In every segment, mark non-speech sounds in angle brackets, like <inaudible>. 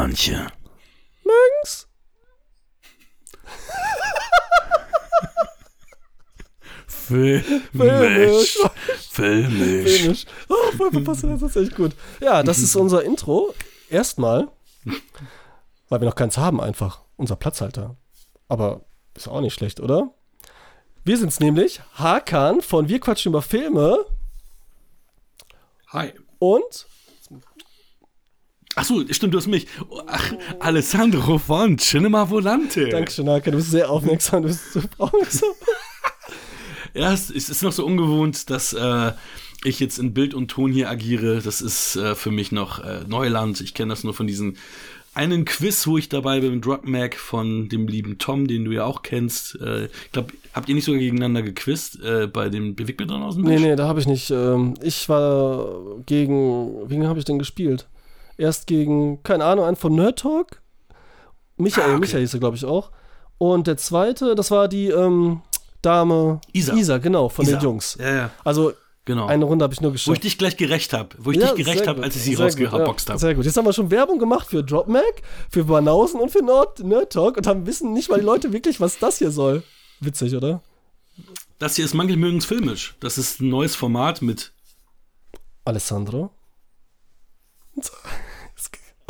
manche. Mögen's? Filmisch. Filmisch. Filmisch. Filmisch. Oh, voll verpasst, das ist echt gut. Ja, das ist unser Intro. Erstmal, weil wir noch keins haben, einfach. Unser Platzhalter. Aber ist auch nicht schlecht, oder? Wir sind's nämlich, Hakan von Wir quatschen über Filme Hi. und Ach so, stimmt, du hast mich. Ach, Alessandro von Cinema Volante. Dankeschön, Hakan, du bist sehr aufmerksam, du bist super aufmerksam. <laughs> Ja, es ist noch so ungewohnt, dass äh, ich jetzt in Bild und Ton hier agiere. Das ist äh, für mich noch äh, Neuland. Ich kenne das nur von diesen einen Quiz, wo ich dabei bin, Drug Mac von dem lieben Tom, den du ja auch kennst. Äh, ich glaube, habt ihr nicht sogar gegeneinander gequizt äh, bei dem Bewegtbildern aus dem Nee, Busch? nee, da habe ich nicht. Ähm, ich war gegen. Wen habe ich denn gespielt? Erst gegen, keine Ahnung, einen von Nerd Talk. Michael, Ah, okay. Michael hieß er, glaube ich, auch. Und der zweite, das war die ähm, Dame Isa. Isa, genau, von Isa. den Jungs. Ja, ja, Also genau. eine Runde habe ich nur wo ich geschafft. dich gleich gerecht habe. Wo ich Ja, dich gerecht habe, als ich sie rausgeboxt ja, habe. Sehr gut. Jetzt haben wir schon Werbung gemacht für Drop Mac, für Banausen und für Nerd, Nerd Talk und haben wissen nicht mal die Leute wirklich, was das hier soll. Witzig, oder? Das hier ist Mangelmögens filmisch. Das ist ein neues Format mit Alessandro.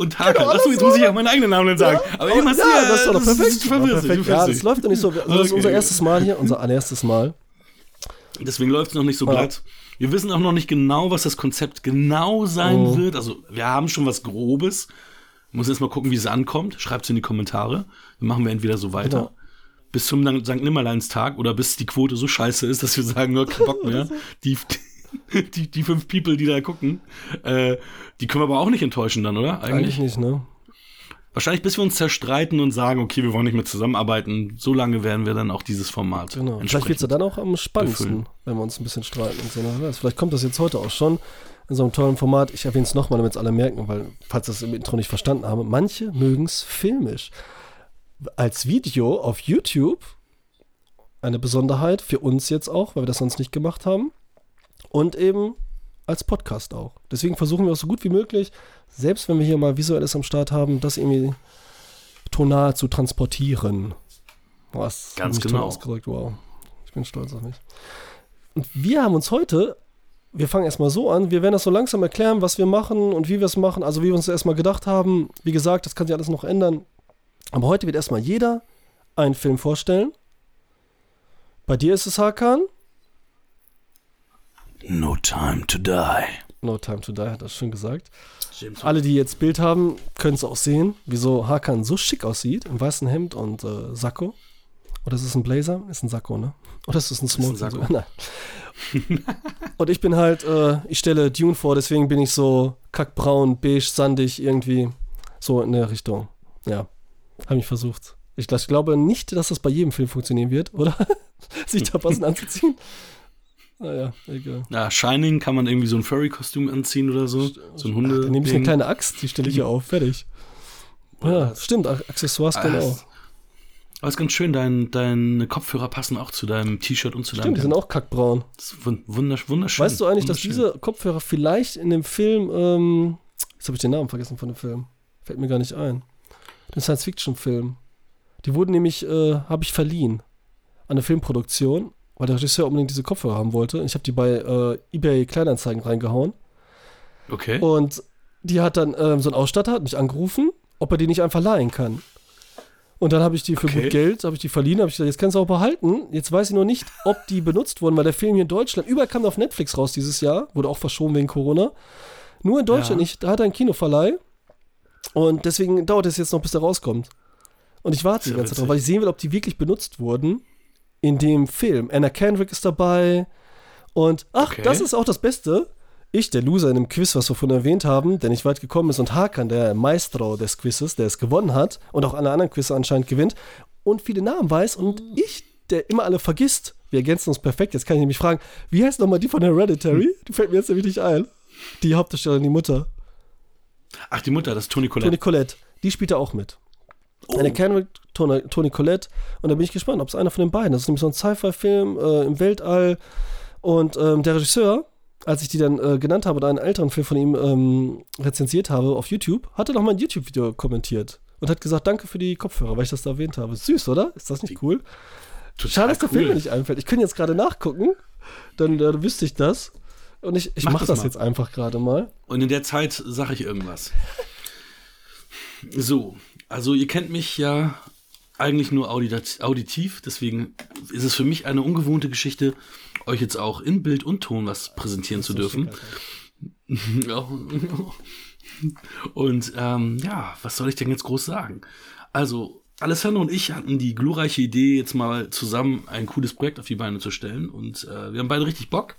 Und Hakan. Achso, jetzt muss ich auch meinen eigenen Namen sagen. Aber eben hast du ja, das ist doch perfekt. perfekt. Ja, das läuft doch nicht so. Also Das ist Okay. unser erstes Mal hier, unser allererstes Mal. Deswegen läuft es noch nicht so Ja. glatt. Wir wissen auch noch nicht genau, was das Konzept genau sein Oh. wird. Also, wir haben schon was Grobes. Muss erst mal gucken, wie es ankommt. Schreibt es in die Kommentare. Dann machen wir entweder so weiter. Genau. Bis zum St. Nimmerleinstag oder bis die Quote so scheiße ist, dass wir sagen, ja, kein Bock mehr. <laughs> die, <laughs> die, die fünf People, die da gucken, äh, die können wir aber auch nicht enttäuschen dann, oder? Eigentlich. Eigentlich nicht, ne? Wahrscheinlich bis wir uns zerstreiten und sagen, okay, wir wollen nicht mehr zusammenarbeiten. So lange werden wir dann auch dieses Format. Genau. Vielleicht wird es ja dann auch am spannendsten, befüllen. wenn wir uns ein bisschen streiten und so. Weiß. Vielleicht kommt das jetzt heute auch schon in so einem tollen Format. Ich erwähne es nochmal, damit es alle merken, weil, falls das im Intro nicht verstanden haben, manche mögen es filmisch. Als Video auf YouTube eine Besonderheit für uns jetzt auch, weil wir das sonst nicht gemacht haben. Und eben als Podcast auch. Deswegen versuchen wir auch so gut wie möglich, selbst wenn wir hier mal visuelles am Start haben, das irgendwie tonal zu transportieren. Was Ganz genau. ausgedrückt, wow. Ich bin stolz auf mich. Und wir haben uns heute, wir fangen erstmal so an, wir werden das so langsam erklären, was wir machen und wie wir es machen, also wie wir uns erstmal gedacht haben. Wie gesagt, das kann sich alles noch ändern. Aber heute wird erstmal jeder einen Film vorstellen. Bei dir ist es Hakan. No time to die. No Time to Die hat das schon gesagt. James Alle, die jetzt Bild haben, können es auch sehen, wieso Hakan so schick aussieht, im weißen Hemd und äh, Sakko. Oder ist es ein Blazer? Ist ein Sakko, ne? Oder ist es ein Smoking? Sakko. <laughs> Nein. und ich bin halt, äh, ich stelle Dune vor, deswegen bin ich so kackbraun, beige, sandig, irgendwie so in der Richtung. Ja, habe ich versucht. Ich, ich glaube nicht, dass das bei jedem Film funktionieren wird, oder? <laughs> Sich da passend anzuziehen. Naja, egal. Ja, Shining kann man irgendwie so ein Furry-Kostüm anziehen oder so. So ein Hunde. Dann nehme ich eine kleine Axt, die stelle ich hier auf, fertig. Ja, stimmt, Ac- Accessoires Ah, auch. Aber ist ganz schön, dein, deine Kopfhörer passen auch zu deinem T-Shirt und zu Stimmt, die deinem sind auch kackbraun. Das ist wun- wundersch wunderschön. Weißt du eigentlich, dass diese Kopfhörer vielleicht in dem Film, ähm, jetzt habe ich den Namen vergessen von dem Film, fällt mir gar nicht ein, den Science-Fiction-Film, die wurden nämlich, äh, habe ich verliehen an eine Filmproduktion, weil der Regisseur unbedingt diese Kopfhörer haben wollte. Ich habe die bei äh, eBay Kleinanzeigen reingehauen Okay. und die hat dann, ähm, so ein Ausstatter hat mich angerufen, ob er die nicht einfach leihen kann. Und dann habe ich die für Okay. gut Geld, habe ich die verliehen, habe ich gesagt, jetzt kannst du auch behalten. Jetzt weiß ich nur nicht, ob die benutzt wurden, weil der Film hier in Deutschland, überall kam auf Netflix raus dieses Jahr, wurde auch verschoben wegen Corona. Nur in Deutschland Ja. nicht, da hat er einen Kinoverleih. Und deswegen dauert es jetzt noch, bis der rauskommt. Und ich warte die ganze Zeit drauf, weil ich sehen will, ob die wirklich benutzt wurden in dem Film. Anna Kendrick ist dabei. Und ach, Okay. das ist auch das Beste. Ich, der Loser in dem Quiz, was wir vorhin erwähnt haben, der nicht weit gekommen ist, und Hakan, der Maestro des Quizzes, der es gewonnen hat und auch alle anderen Quizze anscheinend gewinnt und viele Namen weiß und ich, der immer alle vergisst. Wir ergänzen uns perfekt. Jetzt kann ich nämlich fragen, wie heißt nochmal die von Hereditary? Die fällt mir jetzt nämlich nicht ein. Die Hauptdarstellerin, die Mutter. Ach, die Mutter, das ist Toni Toni Collette. Collette. Die spielt da auch mit. Oh. Eine Kendrick, Toni, Toni Collette. Und da bin ich gespannt, ob es einer von den beiden ist. Das ist nämlich so ein Sci-Fi-Film äh, im Weltall. Und ähm, der Regisseur als ich die dann äh, genannt habe und einen älteren Film von ihm ähm, rezensiert habe auf YouTube, hat er noch mein YouTube-Video kommentiert und hat gesagt, danke für die Kopfhörer, weil ich das da erwähnt habe. Süß, oder? Ist das nicht cool? Total Schade, dass der cool. Film mir nicht einfällt. Ich könnte jetzt gerade nachgucken, dann äh, wüsste ich das. Und ich, ich Mach mache das das, mal. jetzt einfach gerade mal. Und in der Zeit sage ich irgendwas. So, also ihr kennt mich ja eigentlich nur audit auditiv, deswegen ist es für mich eine ungewohnte Geschichte, euch jetzt auch in Bild und Ton was präsentieren zu dürfen. <laughs> Ja. Und ähm, ja, was soll ich denn jetzt groß sagen? Also, Alessandro und ich hatten die glorreiche Idee, jetzt mal zusammen ein cooles Projekt auf die Beine zu stellen. Und äh, wir haben beide richtig Bock.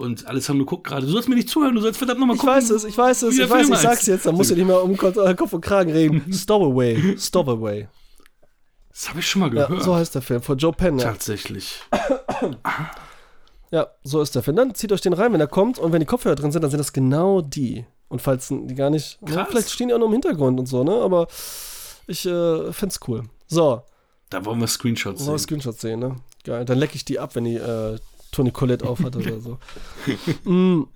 Und Alessandro guckt gerade, du sollst mir nicht zuhören, du sollst verdammt nochmal Ich gucken. weiß es, ich weiß es, ich weiß, Film ich sag's jetzt, dann musst du nicht mehr um Kopf äh, und Kragen reden. <laughs> Stowaway, Stowaway. Das habe ich schon mal Ja, gehört. so heißt der Film, von Joe Penn. Ja. Tatsächlich. ja, so ist der Film. Dann zieht euch den rein, wenn er kommt und wenn die Kopfhörer drin sind, dann sind das genau die. Und falls die gar nicht, ne, Krass. vielleicht stehen die auch noch im Hintergrund und so, ne, aber ich äh, find's cool. So, Da wollen wir Screenshots sehen. Screenshots sehen, ne? Geil. Dann lecke ich die ab, wenn die äh, Toni Colette aufhat oder so. <laughs> mm.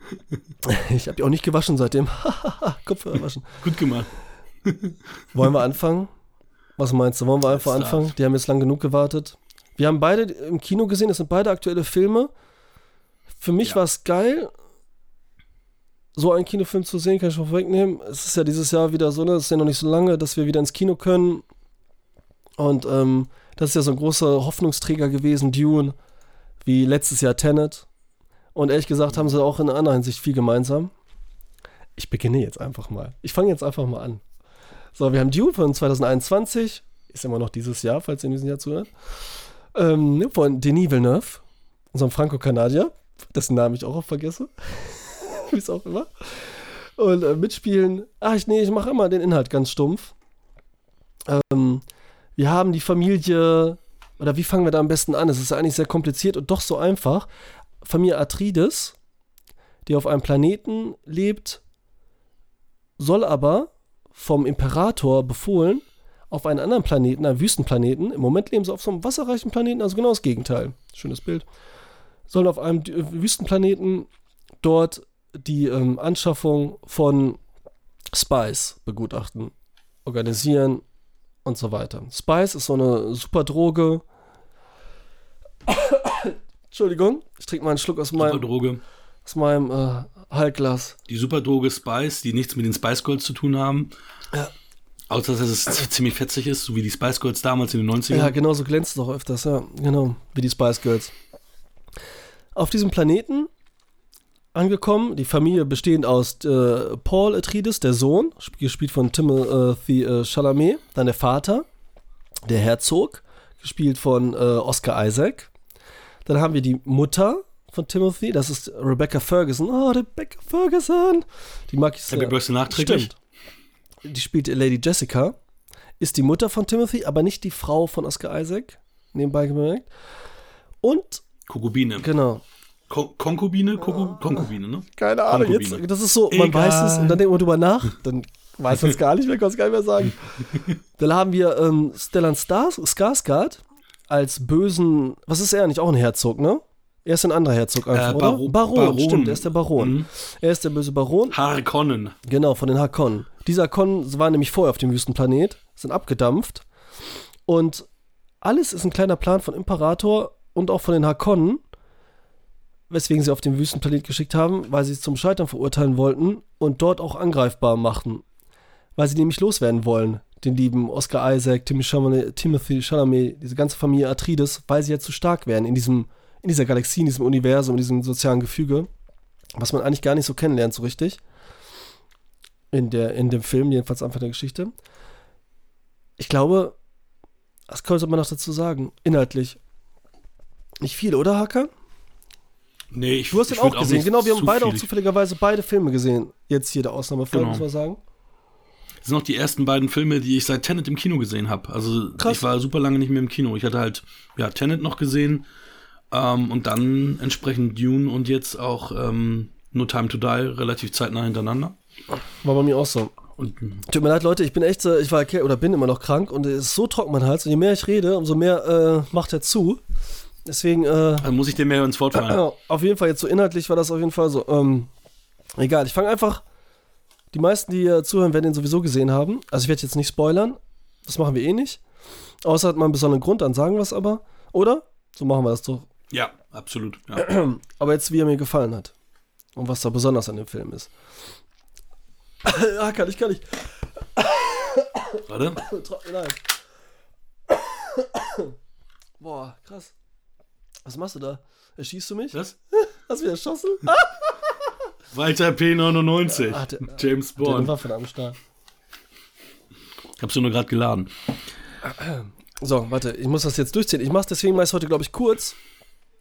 Ich habe die auch nicht gewaschen seitdem. <laughs> Kopfhörer waschen. Gut gemacht. Wollen wir anfangen? Was meinst du? Wollen wir einfach start. anfangen? Die haben jetzt lang genug gewartet. Wir haben beide im Kino gesehen, das sind beide aktuelle Filme. Für mich Ja. war es geil, so einen Kinofilm zu sehen, kann ich schon vorwegnehmen. Es ist ja dieses Jahr wieder so, ne, es ist ja noch nicht so lange, dass wir wieder ins Kino können. Und ähm, das ist ja so ein großer Hoffnungsträger gewesen, Dune, wie letztes Jahr Tenet. Und ehrlich gesagt haben sie auch in anderer Hinsicht viel gemeinsam. Ich beginne jetzt einfach mal. Ich fange jetzt einfach mal an. So, wir haben Dune von 2021. Ist immer noch dieses Jahr, falls ihr in diesem Jahr zuhört. Ähm, von Denis Villeneuve, unserem Franco-Kanadier, dessen Namen ich auch oft vergesse. <laughs> Wie es auch immer. Und äh, mitspielen. Ach, ich, nee, ich mache immer den Inhalt ganz stumpf. Ähm, wir haben die Familie, oder wie fangen wir da am besten an? Es ist eigentlich sehr kompliziert und doch so einfach. Familie Atreides, die auf einem Planeten lebt, soll aber vom Imperator befohlen auf einen anderen Planeten, einen Wüstenplaneten. Im Moment leben sie auf so einem wasserreichen Planeten, also genau das Gegenteil. Schönes Bild. Sollen auf einem Wüstenplaneten dort die ähm, Anschaffung von Spice begutachten, organisieren und so weiter. Spice ist so eine super Droge. <coughs> Entschuldigung, ich trinke mal einen Schluck aus meinem, Superdroge. aus meinem äh, Halbglas. Die Superdroge Spice, die nichts mit den Spice Girls zu tun haben. Ja. Außer, dass es ziemlich fetzig ist, so wie die Spice Girls damals in den 90ern. Ja, genau, so glänzt es auch öfters, ja. Genau, wie die Spice Girls. Auf diesem Planeten angekommen, die Familie bestehend aus äh, Paul Atreides, der Sohn, sp- gespielt von Timothy äh, Chalamet, dann der Vater, der Herzog, gespielt von äh, Oscar Isaac. Dann haben wir die Mutter von Timothy, das ist Rebecca Ferguson. Oh, Rebecca Ferguson! Die mag ich sehr. Happy Birthday nachträglich. Stimmt. Die spielt Lady Jessica, ist die Mutter von Timothy, aber nicht die Frau von Oscar Isaac, nebenbei gemerkt. Und, Konkubine. genau, Ko Konkubine? Konku Konkubine, ne? keine Ahnung, jetzt, Konkubine. das ist so, man Egal. weiß es und dann denkt man drüber nach, dann weiß man es gar nicht mehr, kann es gar nicht mehr sagen. <laughs> Dann haben wir ähm, Stellan Stars, Skarsgård als bösen, was ist er nicht, auch ein Herzog, ne? Er ist ein anderer Herzog einfach, Äh, oder? Baro- Baron, Baron. stimmt, er ist der Baron. Mhm. Er ist der böse Baron. Harkonnen. Genau, von den Hakon. Diese Hakon waren nämlich vorher auf dem Wüstenplanet, sind abgedampft. Und alles ist ein kleiner Plan von Imperator und auch von den Hakonnen, weswegen sie auf den Wüstenplanet geschickt haben, weil sie es zum Scheitern verurteilen wollten und dort auch angreifbar machten. Weil sie nämlich loswerden wollen, den lieben Oscar Isaac, Timothy Chalamet, diese ganze Familie Atreides, weil sie ja zu stark werden in diesem, in dieser Galaxie, in diesem Universum, in diesem sozialen Gefüge, was man eigentlich gar nicht so kennenlernt so richtig in, der, in dem Film, jedenfalls Anfang der Geschichte. Ich glaube, was könnte man noch dazu sagen? Inhaltlich. Nicht viel, oder, Hacker? Nee, ich Du hast den auch gesehen. nicht Genau, wir haben beide auch zufälligerweise beide Filme gesehen. Jetzt hier der Ausnahmefall, Genau. muss man sagen. Das sind auch die ersten beiden Filme, die ich seit Tenet im Kino gesehen habe. Also Krass. ich war super lange nicht mehr im Kino. Ich hatte halt ja, Tenet noch gesehen ähm, und dann entsprechend Dune und jetzt auch ähm, No Time to Die relativ zeitnah hintereinander. War bei mir auch so. Und Tut mir leid, Leute, ich bin echt, äh, ich war oder bin immer noch krank und es ist so trocken mein Hals und je mehr ich rede, umso mehr äh, macht er zu. Deswegen, äh, Dann muss ich dir mehr ins Wort fallen. Ja, auf jeden Fall, jetzt so inhaltlich war das auf jeden Fall so. Ähm, egal, ich fange einfach. Die meisten, die hier zuhören, werden den sowieso gesehen haben. Also ich werde jetzt nicht spoilern. Das machen wir eh nicht. Außer hat man einen besonderen Grund, dann sagen wir es aber. Oder? So machen wir das doch. Ja, absolut. Ja. <clears throat> Aber jetzt, wie er mir gefallen hat. Und was da besonders an dem Film ist. ja, <laughs> kann ich, kann ich. Warte. <coughs> Nein. <coughs> Boah, krass. Was machst du da? Erschießt du mich? Was? <laughs> Hast du wieder erschossen? <laughs> Walter P99. Ah, der- James Der hat Bond. Waffe am Start. Hab's nur gerade geladen. <clears throat> So, warte, ich muss das jetzt durchziehen. Ich mach's deswegen meist heute, glaube ich, kurz,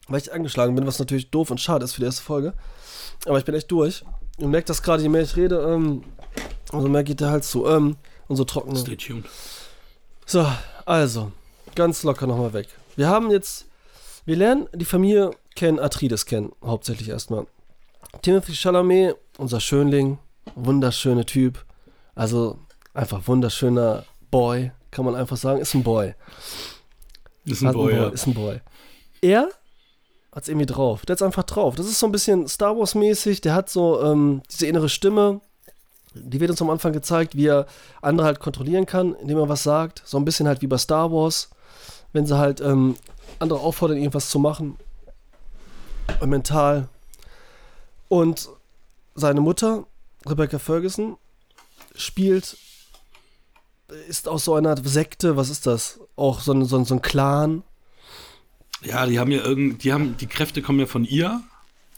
weil ich angeschlagen bin, was natürlich doof und schade ist für die erste Folge. Aber ich bin echt durch. Und merkt das gerade, je mehr ich rede, ähm, umso mehr geht der Hals zu. Ähm, und so trocken. Stay tuned. So, also, ganz locker nochmal weg. Wir haben jetzt, wir lernen die Familie kennen, Atreides kennen, hauptsächlich erstmal. Timothy Chalamet, unser Schönling, wunderschöne Typ. Also, einfach wunderschöner Boy, kann man einfach sagen, ist ein Boy. Ist ein Hat Boy, ja. Ist ein Boy. Er hat's irgendwie drauf. Der hat's einfach drauf. Das ist so ein bisschen Star Wars-mäßig. Der hat so ähm, diese innere Stimme. Die wird uns am Anfang gezeigt, wie er andere halt kontrollieren kann, indem er was sagt. So ein bisschen halt wie bei Star Wars. Wenn sie halt ähm, andere auffordern, irgendwas zu machen. Mental. Und seine Mutter, Rebecca Ferguson, spielt, ist aus so einer Sekte, was ist das? Auch so ein, so ein, so ein Clan. Ja, die haben ja irgend, die haben, die Kräfte kommen ja von ihr,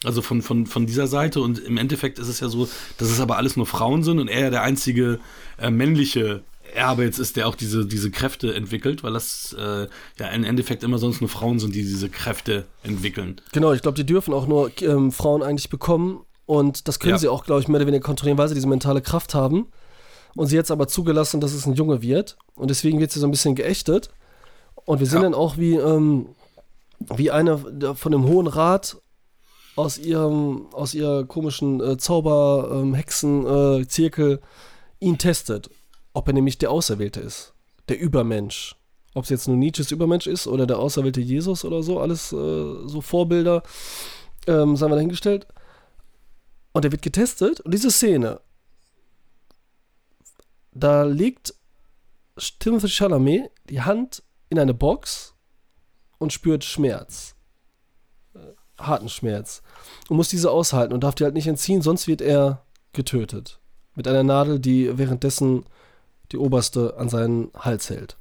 also von, von, von dieser Seite und im Endeffekt ist es ja so, dass es aber alles nur Frauen sind und er ja der einzige äh, männliche Erbe jetzt ist, der auch diese, diese Kräfte entwickelt, weil das äh, ja im Endeffekt immer sonst nur Frauen sind, die diese Kräfte entwickeln. Genau, ich glaube, die dürfen auch nur ähm, Frauen eigentlich bekommen. Und das können Ja. sie auch, glaube ich, mehr oder weniger kontrollieren, weil sie diese mentale Kraft haben. Und sie jetzt aber zugelassen, dass es ein Junge wird. Und deswegen wird sie so ein bisschen geächtet. Und wir sehen Ja. dann auch, wie, ähm, wie einer von dem Hohen Rat aus ihrem, aus ihrer komischen äh, Zauber, ähm, Hexen, äh, Zirkel ihn testet. Ob er nämlich der Auserwählte ist. Der Übermensch. Ob es jetzt nur Nietzsches Übermensch ist oder der auserwählte Jesus oder so, alles äh, so Vorbilder, ähm, sagen wir dahingestellt. Und er wird getestet und diese Szene, da legt Timothy Chalamet die Hand in eine Box und spürt Schmerz. Äh, harten Schmerz. Und muss diese aushalten und darf die halt nicht entziehen, sonst wird er getötet. Mit einer Nadel, die währenddessen die oberste an seinen Hals hält.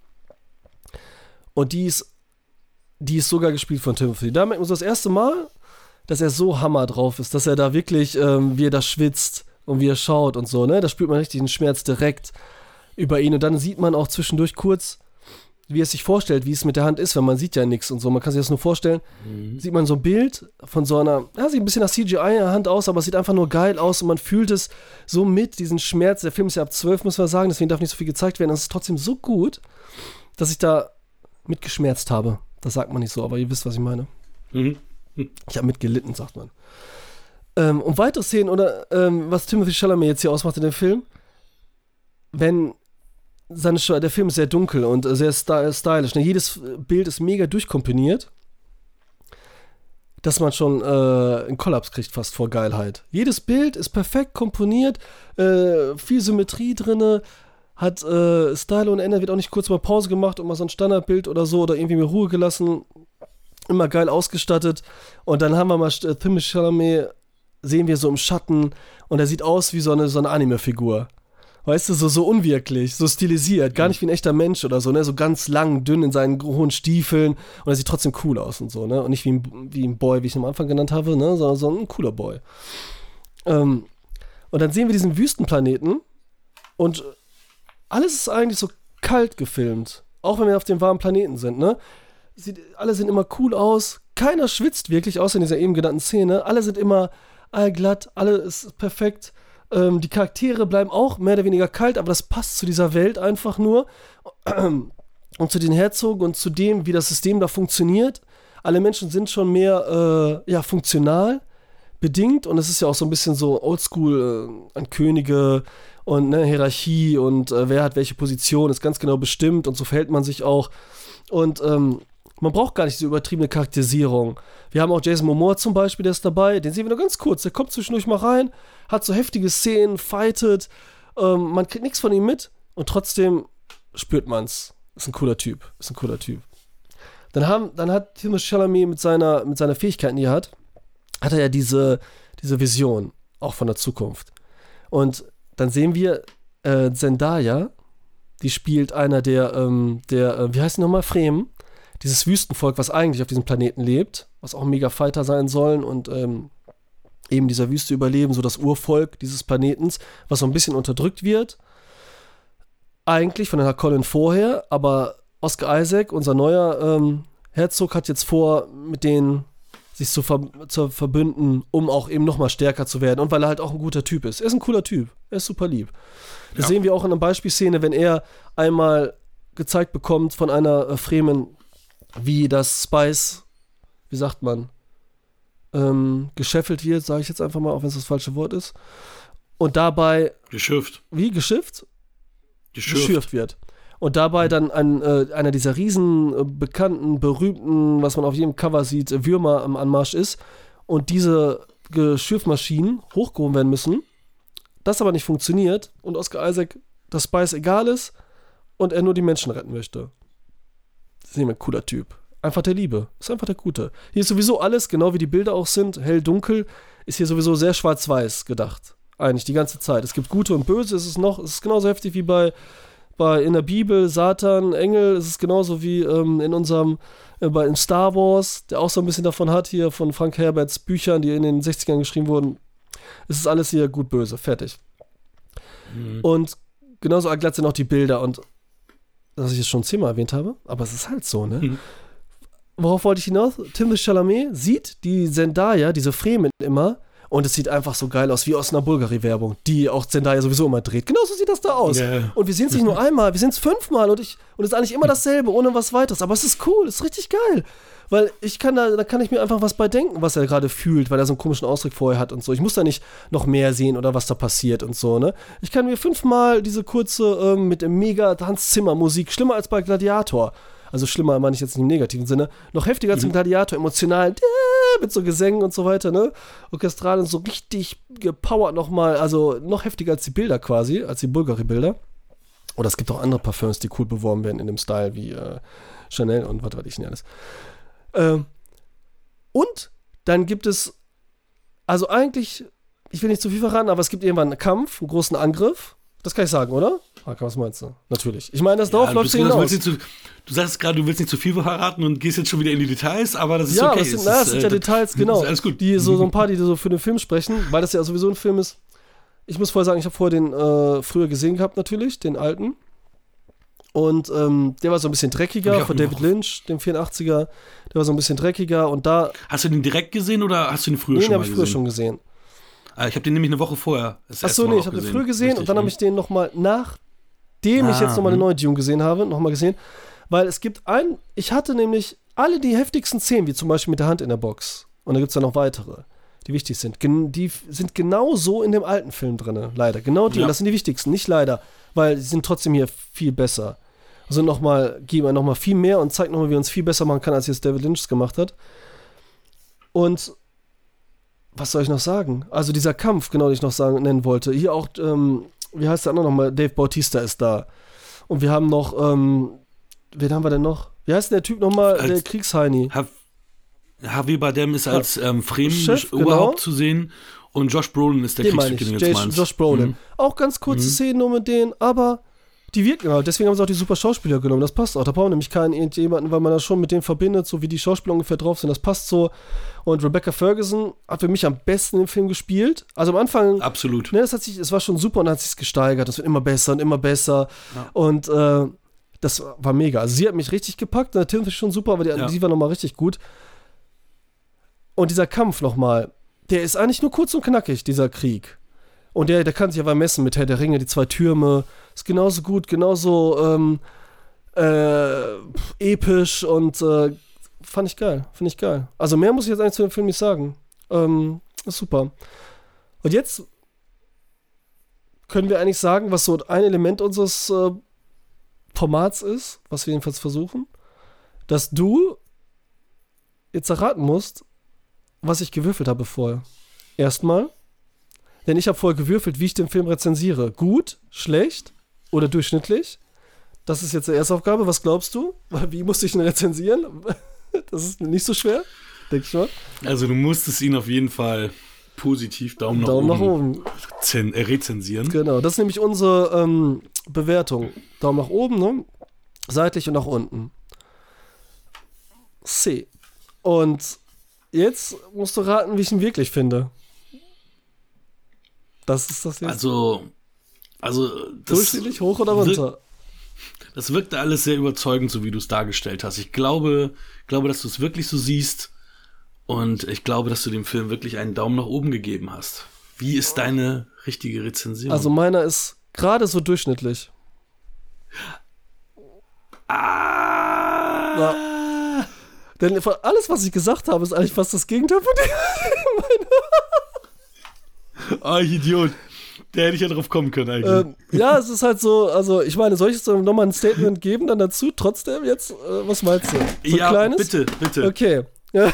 Und die ist, die ist sogar gespielt von Timothy. Da man so das erste Mal, dass er so hammer drauf ist, dass er da wirklich, ähm, wie er da schwitzt und wie er schaut und so, ne? Da spürt man richtig den Schmerz direkt über ihn. Und dann sieht man auch zwischendurch kurz, wie es sich vorstellt, wie es mit der Hand ist, weil man sieht ja nichts und so. Man kann sich das nur vorstellen. Sieht man so ein Bild von so einer, ja, sieht ein bisschen nach CGI-Hand aus, aber es sieht einfach nur geil aus und man fühlt es so mit, diesen Schmerz. Der Film ist ja ab 12, muss man sagen, deswegen darf nicht so viel gezeigt werden. Es ist trotzdem so gut, dass ich da mitgeschmerzt habe. Das sagt man nicht so, aber ihr wisst, was ich meine. Mhm. Ich habe mitgelitten, sagt man. Ähm, und weitere Szenen oder ähm, was Timothy Chalamet jetzt hier ausmacht in dem Film, wenn seine der Film ist sehr dunkel und sehr sty stylisch. Ne? Jedes Bild ist mega durchkomponiert, dass man schon äh, einen Kollaps kriegt fast vor Geilheit. Jedes Bild ist perfekt komponiert, äh, viel Symmetrie drinne, hat äh, Style und Ende, wird auch nicht kurz mal Pause gemacht und mal so ein Standardbild oder so oder irgendwie mir Ruhe gelassen. Immer geil ausgestattet. Und dann haben wir mal äh, Timothy Chalamet, sehen wir so im Schatten und er sieht aus wie so eine, so eine Anime-Figur. Weißt du, so, so unwirklich, so stilisiert, gar nicht wie ein echter Mensch oder so, ne? So ganz lang, dünn in seinen hohen Stiefeln und er sieht trotzdem cool aus und so, ne? Und nicht wie ein, wie ein Boy, wie ich ihn am Anfang genannt habe, ne? Sondern so ein cooler Boy. Ähm, und dann sehen wir diesen Wüstenplaneten und alles ist eigentlich so kalt gefilmt. Auch wenn wir auf dem warmen Planeten sind, ne? Sieht, alle sehen immer cool aus. Keiner schwitzt wirklich, außer in dieser eben genannten Szene. Alle sind immer allglatt, alle ist perfekt. Ähm, die Charaktere bleiben auch mehr oder weniger kalt, aber das passt zu dieser Welt einfach nur. <clears throat> Und zu den Herzogen und zu dem, wie das System da funktioniert. Alle Menschen sind schon mehr äh, ja, funktional bedingt und es ist ja auch so ein bisschen so oldschool äh, an Könige und ne, Hierarchie und äh, wer hat welche Position ist ganz genau bestimmt und so verhält man sich auch. Und ähm, Man braucht gar nicht diese übertriebene Charakterisierung. Wir haben auch Jason Momoa zum Beispiel, der ist dabei. Den sehen wir nur ganz kurz. Der kommt zwischendurch mal rein, hat so heftige Szenen, fightet. Ähm, man kriegt nichts von ihm mit und trotzdem spürt man's. Ist ein cooler Typ. Ist ein cooler Typ. Dann, haben, dann hat Timothée Chalamet mit seiner, mit seiner Fähigkeiten, die er hat, hat er ja diese, diese Vision, auch von der Zukunft. Und dann sehen wir äh, Zendaya, die spielt einer der, ähm, der äh, wie heißt die nochmal, Fremen, dieses Wüstenvolk, was eigentlich auf diesem Planeten lebt, was auch mega Fighter sein sollen und ähm, eben dieser Wüste überleben, so das Urvolk dieses Planetens, was so ein bisschen unterdrückt wird. Eigentlich von der Colin vorher, aber Oscar Isaac, unser neuer ähm, Herzog, hat jetzt vor, mit denen sich zu, ver zu verbünden, um auch eben nochmal stärker zu werden und weil er halt auch ein guter Typ ist. Er ist ein cooler Typ, er ist super lieb. Das ja. sehen wir auch in einer Beispielszene, wenn er einmal gezeigt bekommt von einer äh, Fremen, wie das Spice, wie sagt man, ähm, gescheffelt wird, sage ich jetzt einfach mal, auch wenn es das falsche Wort ist. Und dabei. Geschifft. Wie? Geschifft? Geschürft. Geschürft wird. Und dabei dann ein, äh, einer dieser riesen, äh, bekannten, berühmten, was man auf jedem Cover sieht, Würmer am Anmarsch ist. Und diese Geschürfmaschinen hochgehoben werden müssen. Das aber nicht funktioniert und Oscar Isaac das Spice egal ist und er nur die Menschen retten möchte. Ist ein cooler Typ. Einfach der Liebe. Ist einfach der Gute. Hier ist sowieso alles, genau wie die Bilder auch sind, hell, dunkel, ist hier sowieso sehr schwarz-weiß gedacht. Eigentlich die ganze Zeit. Es gibt Gute und Böse, es ist noch, es ist genauso heftig wie bei, bei in der Bibel, Satan, Engel, es ist genauso wie ähm, in unserem, äh, bei in Star Wars, der auch so ein bisschen davon hat, hier von Frank Herberts Büchern, die in den 60ern geschrieben wurden. Es ist alles hier gut böse, fertig. Mhm. Und genauso erklärt sind auch die Bilder und dass ich es schon zehnmal erwähnt habe, aber es ist halt so, ne? Mhm. Worauf wollte ich hinaus? Timothy Chalamet sieht die Zendaya, diese Fremen immer, und es sieht einfach so geil aus, wie aus einer Bulgari-Werbung, die auch Zendaya sowieso immer dreht. Genauso sieht das da aus. Yeah. Und wir sehen es nicht nur einmal, wir sehen es fünfmal und ich, und es ist eigentlich immer dasselbe, ohne was weiteres. Aber es ist cool, es ist richtig geil. Weil ich kann da, da kann ich mir einfach was bei denken, was er gerade fühlt, weil er so einen komischen Ausdruck vorher hat und so. Ich muss da nicht noch mehr sehen oder was da passiert und so, ne? Ich kann mir fünfmal diese kurze ähm, mit dem mega Hans Zimmer Musik, schlimmer als bei Gladiator. Also schlimmer meine ich jetzt nicht im negativen Sinne, noch heftiger als mhm. im Gladiator, emotional, mit so Gesängen und so weiter, ne? Orchestral und so richtig gepowert nochmal, also noch heftiger als die Bilder quasi, als die Bulgari-Bilder. Oder es gibt auch andere Parfums, die cool beworben werden in dem Style, wie äh, Chanel und was weiß ich nicht alles. Ähm, und dann gibt es, also eigentlich, ich will nicht zu viel verraten, aber es gibt irgendwann einen Kampf, einen großen Angriff. Das kann ich sagen, oder? Haka, was meinst du? Natürlich. Ich meine, das Dorf ja, läuft sich hinaus. Du, du sagst gerade, du willst nicht zu viel verraten und gehst jetzt schon wieder in die Details, aber das ist ja, okay. Das sind, na, das sind ja äh, Details, <laughs> genau. alles gut. Die so, so ein paar, <laughs> die so für den Film sprechen, weil das ja sowieso ein Film ist. Ich muss vorher sagen, ich habe vorher den äh, früher gesehen gehabt, natürlich, den alten. Und ähm, der war so ein bisschen dreckiger von David Lynch, dem 84er. Der war so ein bisschen dreckiger und da. Hast du den direkt gesehen oder hast du ihn früher nee, schon den mal gesehen? Den habe ich früher schon gesehen. Ah, ich habe den nämlich eine Woche vorher. Achso, nee, ich habe den früher gesehen Richtig, und dann habe ich den nochmal, nachdem ah, ich jetzt nochmal den neuen Dune gesehen habe, nochmal gesehen. Weil es gibt ein, ich hatte nämlich alle die heftigsten Szenen, wie zum Beispiel mit der Hand in der Box. Und da gibt es dann noch weitere, die wichtig sind. Gen die sind genau so in dem alten Film drin, leider. Genau die, ja. und das sind die wichtigsten, nicht leider, weil sie sind trotzdem hier viel besser. Also nochmal, geben wir nochmal viel mehr und zeigt nochmal, wie uns viel besser machen kann, als jetzt David Lynch es gemacht hat. Und was soll ich noch sagen? Also dieser Kampf, genau, den ich noch sagen, nennen wollte. Hier auch, ähm, wie heißt der andere nochmal? Dave Bautista ist da. Und wir haben noch, ähm, wen haben wir denn noch? Wie heißt denn der Typ nochmal? Der Kriegsheini. Javier Bardem ist als ähm, Fremen-Oberhaupt genau. zu sehen und Josh Brolin ist der Kriegstyp, den du jetzt meinst. Josh Brolin. Mhm. Auch ganz kurze mhm. Szenen nur mit denen, aber die wirken halt. Deswegen haben sie auch die super Schauspieler genommen. Das passt auch. Da brauchen nämlich keinen irgendjemanden, weil man das schon mit denen verbindet, so wie die Schauspieler ungefähr drauf sind. Das passt so. Und Rebecca Ferguson hat für mich am besten im Film gespielt. Also am Anfang. Absolut. Ne, das hat sich, es war schon super und hat sich gesteigert. Das wird immer besser und immer besser. Ja. Und äh, das war mega. Also sie hat mich richtig gepackt. Der Tim ist schon super, aber die, ja. die war nochmal richtig gut. Und dieser Kampf nochmal, der ist eigentlich nur kurz und knackig, dieser Krieg. Und der, der kann sich aber messen mit Herr der Ringe, die zwei Türme. Ist genauso gut, genauso ähm, äh, episch und äh, fand ich geil. Finde ich geil. Also mehr muss ich jetzt eigentlich zu dem Film nicht sagen. Ähm, ist super. Und jetzt können wir eigentlich sagen, was so ein Element unseres äh, Formats ist, was wir jedenfalls versuchen, dass du jetzt erraten musst, was ich gewürfelt habe vorher. Erstmal, denn ich habe vorher gewürfelt, wie ich den Film rezensiere. Gut, schlecht oder durchschnittlich. Das ist jetzt die erste Aufgabe. Was glaubst du? <laughs> Wie musste ich ihn rezensieren? <laughs> Das ist nicht so schwer, denke ich mal. Also du musstest ihn auf jeden Fall positiv Daumen nach Daumen oben, nach oben. äh, rezensieren. Genau, das ist nämlich unsere ähm, Bewertung. Daumen nach oben, ne? Seitlich und nach unten. C. Und jetzt musst du raten, wie ich ihn wirklich finde. Das ist das jetzt. Also, also das, Durchschnittlich hoch oder wirkt- runter? Das wirkte alles sehr überzeugend, so wie du es dargestellt hast. Ich glaube, glaube, dass du es wirklich so siehst und ich glaube, dass du dem Film wirklich einen Daumen nach oben gegeben hast. Wie ist deine richtige Rezension? Also meiner ist gerade so durchschnittlich. ah, Denn von alles, was ich gesagt habe, ist eigentlich fast das Gegenteil von dem. <laughs> oh, ich Idiot. Der hätte ich ja drauf kommen können eigentlich. ähm, ja, es ist halt so, also ich meine, soll ich jetzt nochmal ein Statement geben dann dazu? Trotzdem jetzt, äh, was meinst du? So ja, ein kleines? bitte, bitte. Okay. <laughs> Ja.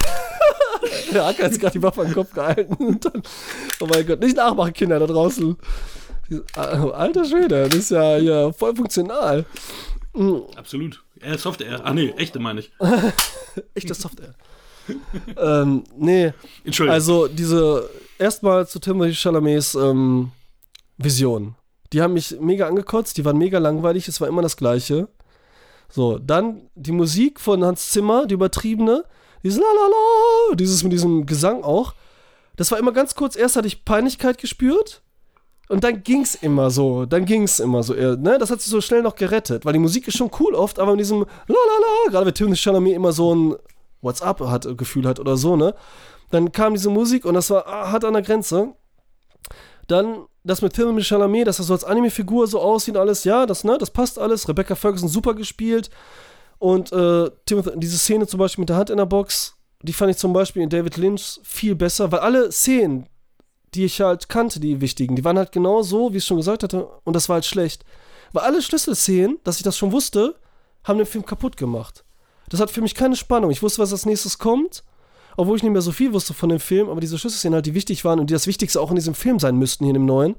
Der Acker hat jetzt gerade die Waffe am Kopf gehalten. <laughs> Und dann, oh mein Gott, nicht nachmachen, Kinder da draußen. Ah, Alter Schwede, das ist ja, ja voll funktional. Absolut. Äh, Software. Ah, nee, echte meine ich. <laughs> Echte Software. ähm, nee, Entschuldigung. also diese, erstmal zu Timothy Chalamets ähm, Vision. Die haben mich mega angekotzt, die waren mega langweilig, es war immer das Gleiche. So, dann die Musik von Hans Zimmer, die übertriebene, dieses Lalala, dieses mit diesem Gesang auch. Das war immer ganz kurz, erst hatte ich Peinlichkeit gespürt und dann ging's immer so, dann ging's immer so, ne? Das hat sich so schnell noch gerettet, weil die Musik ist schon cool oft, aber mit diesem Lalala, gerade wenn Timothy Chalamet immer so ein WhatsApp hat, Gefühl hat oder so, ne? Dann kam diese Musik und das war ah, hart an der Grenze. Dann das mit Timothy Chalamet, dass er so als Anime-Figur so aussieht, alles, ja, das, ne, das passt alles. Rebecca Ferguson super gespielt. Und äh, Timothy, diese Szene zum Beispiel mit der Hand in der Box, die fand ich zum Beispiel in David Lynch viel besser, weil alle Szenen, die ich halt kannte, die wichtigen, die waren halt genau so, wie ich schon gesagt hatte, und das war halt schlecht. Weil alle Schlüsselszenen, dass ich das schon wusste, haben den Film kaputt gemacht. Das hat für mich keine Spannung. Ich wusste, was als nächstes kommt, obwohl ich nicht mehr so viel wusste von dem Film, aber diese Schlüsselszenen halt, die wichtig waren und die das Wichtigste auch in diesem Film sein müssten, hier in dem neuen.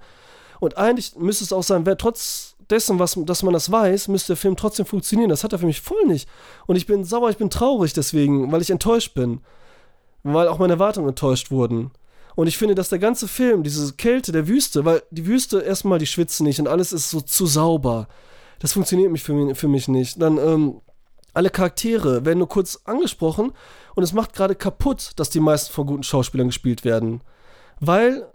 Und eigentlich müsste es auch sein, wer trotz dessen, was, dass man das weiß, müsste der Film trotzdem funktionieren. Das hat er für mich voll nicht. Und ich bin sauer, ich bin traurig deswegen, weil ich enttäuscht bin. Weil auch meine Erwartungen enttäuscht wurden. Und ich finde, dass der ganze Film, diese Kälte der Wüste, weil die Wüste erstmal, die schwitzen nicht und alles ist so zu sauber. Das funktioniert mich für, mich, für mich nicht. Dann, ähm, alle Charaktere werden nur kurz angesprochen und es macht gerade kaputt, dass die meisten von guten Schauspielern gespielt werden. Weil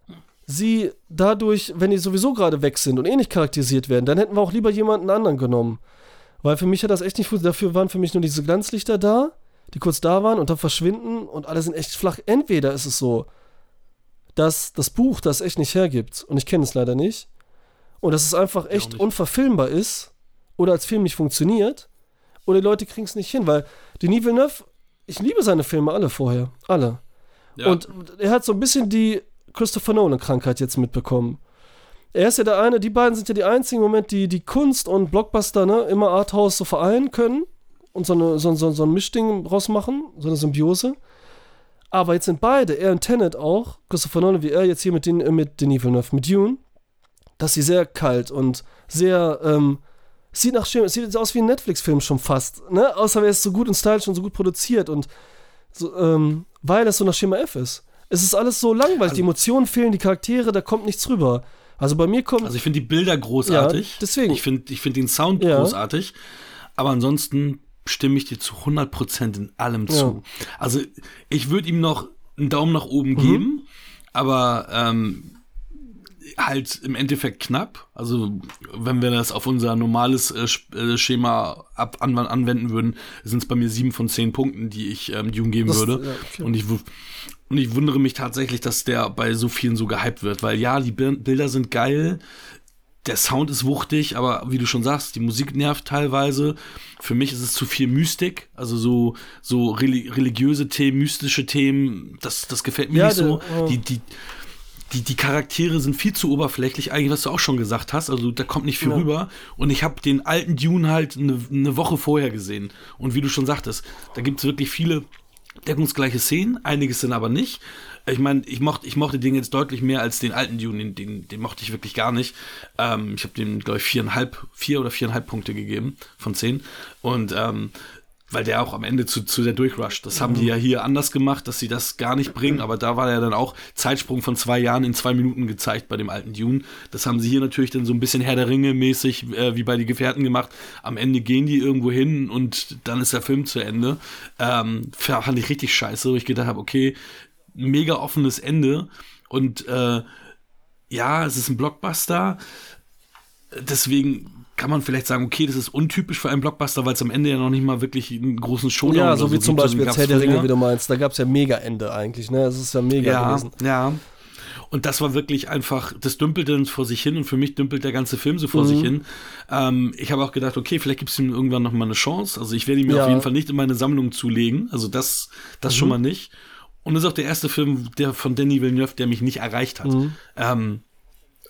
sie dadurch, wenn die sowieso gerade weg sind und eh nicht charakterisiert werden, dann hätten wir auch lieber jemanden anderen genommen. Weil für mich hat das echt nicht funktioniert. Dafür waren für mich nur diese Glanzlichter da, die kurz da waren und dann verschwinden und alle sind echt flach. Entweder ist es so, dass das Buch das echt nicht hergibt und ich kenne es leider nicht und dass es einfach echt unverfilmbar ist oder als Film nicht funktioniert oder die Leute kriegen es nicht hin, weil Denis Villeneuve, ich liebe seine Filme alle vorher, alle. ja. Und er hat so ein bisschen die Christopher Nolan-Krankheit jetzt mitbekommen. Er ist ja der eine, die beiden sind ja die einzigen im Moment, die die Kunst und Blockbuster ne, immer Arthouse so vereinen können und so, eine, so, so, so ein Mischding draus machen, so eine Symbiose. Aber jetzt sind beide, er und Tenet auch, Christopher Nolan wie er, jetzt hier mit, den, äh, mit Denis Villeneuve, mit Dune, dass sie sehr kalt und sehr, ähm, sieht nach es sieht aus wie ein Netflix-Film schon fast, ne? Außer er ist so gut und stylisch und so gut produziert und so, ähm, weil es so nach Schema F ist. Es ist alles so langweilig, die Emotionen fehlen, die Charaktere, da kommt nichts rüber. Also bei mir kommt. Also ich finde die Bilder großartig. Ja, deswegen. Ich finde ich find den Sound Ja. großartig. Aber ansonsten stimme ich dir zu 100% in allem zu. Also ich würde ihm noch einen Daumen nach oben Mhm. geben, aber ähm, halt im Endeffekt knapp. Also wenn wir das auf unser normales äh, äh, Schema ab anw anwenden würden, sind es bei mir sieben von zehn Punkten, die ich ähm, Dune geben Das- würde. ja, okay. Und ich und ich wundere mich tatsächlich, dass der bei so vielen so gehypt wird, weil ja, die Bil- Bilder sind geil, der Sound ist wuchtig, aber wie du schon sagst, die Musik nervt teilweise. Für mich ist es zu viel Mystik, also so, so reli religiöse Themen, mystische Themen, das, das gefällt mir Ja, nicht so. oh. Die, die, die, die Charaktere sind viel zu oberflächlich, eigentlich, was du auch schon gesagt hast. Also da kommt nicht viel Ja. rüber. Und ich habe den alten Dune halt eine, eine Woche vorher gesehen. Und wie du schon sagtest, da gibt es wirklich viele deckungsgleiche Szenen, einiges sind aber nicht. Ich meine, ich mochte, ich mochte den jetzt deutlich mehr als den alten Dune, den, den, den mochte ich wirklich gar nicht. Ähm, ich habe dem, glaube ich, viereinhalb, vier oder viereinhalb Punkte gegeben von zehn. Und ähm, weil der auch am Ende zu, zu sehr durchrusht. Das haben die ja hier anders gemacht, dass sie das gar nicht bringen, aber da war ja dann auch Zeitsprung von zwei Jahren in zwei Minuten gezeigt bei dem alten Dune. Das haben sie hier natürlich dann so ein bisschen Herr der Ringe mäßig äh, wie bei die Gefährten gemacht. Am Ende gehen die irgendwo hin und dann ist der Film zu Ende. Ähm, fand ich richtig scheiße, wo ich gedacht habe, okay, mega offenes Ende und äh, ja, es ist ein Blockbuster. Deswegen kann man vielleicht sagen, okay, das ist untypisch für einen Blockbuster, weil es am Ende ja noch nicht mal wirklich einen großen Showdown Ja, so wie gibt. zum Beispiel jetzt Herr der Ringe, wie du meinst. Da gab es ja Mega-Ende eigentlich, ne? Es ist ja mega ja, gewesen. Ja. Und das war wirklich einfach, das dümpelte dann vor sich hin und für mich dümpelt der ganze Film so vor Mhm. sich hin. Ähm, ich habe auch gedacht, okay, vielleicht gibt es ihm irgendwann noch mal eine Chance. Also ich werde ihn mir Ja. auf jeden Fall nicht in meine Sammlung zulegen. Also das, das Mhm. schon mal nicht. Und das ist auch der erste Film der von Danny Villeneuve, der mich nicht erreicht hat. Mhm. Ähm,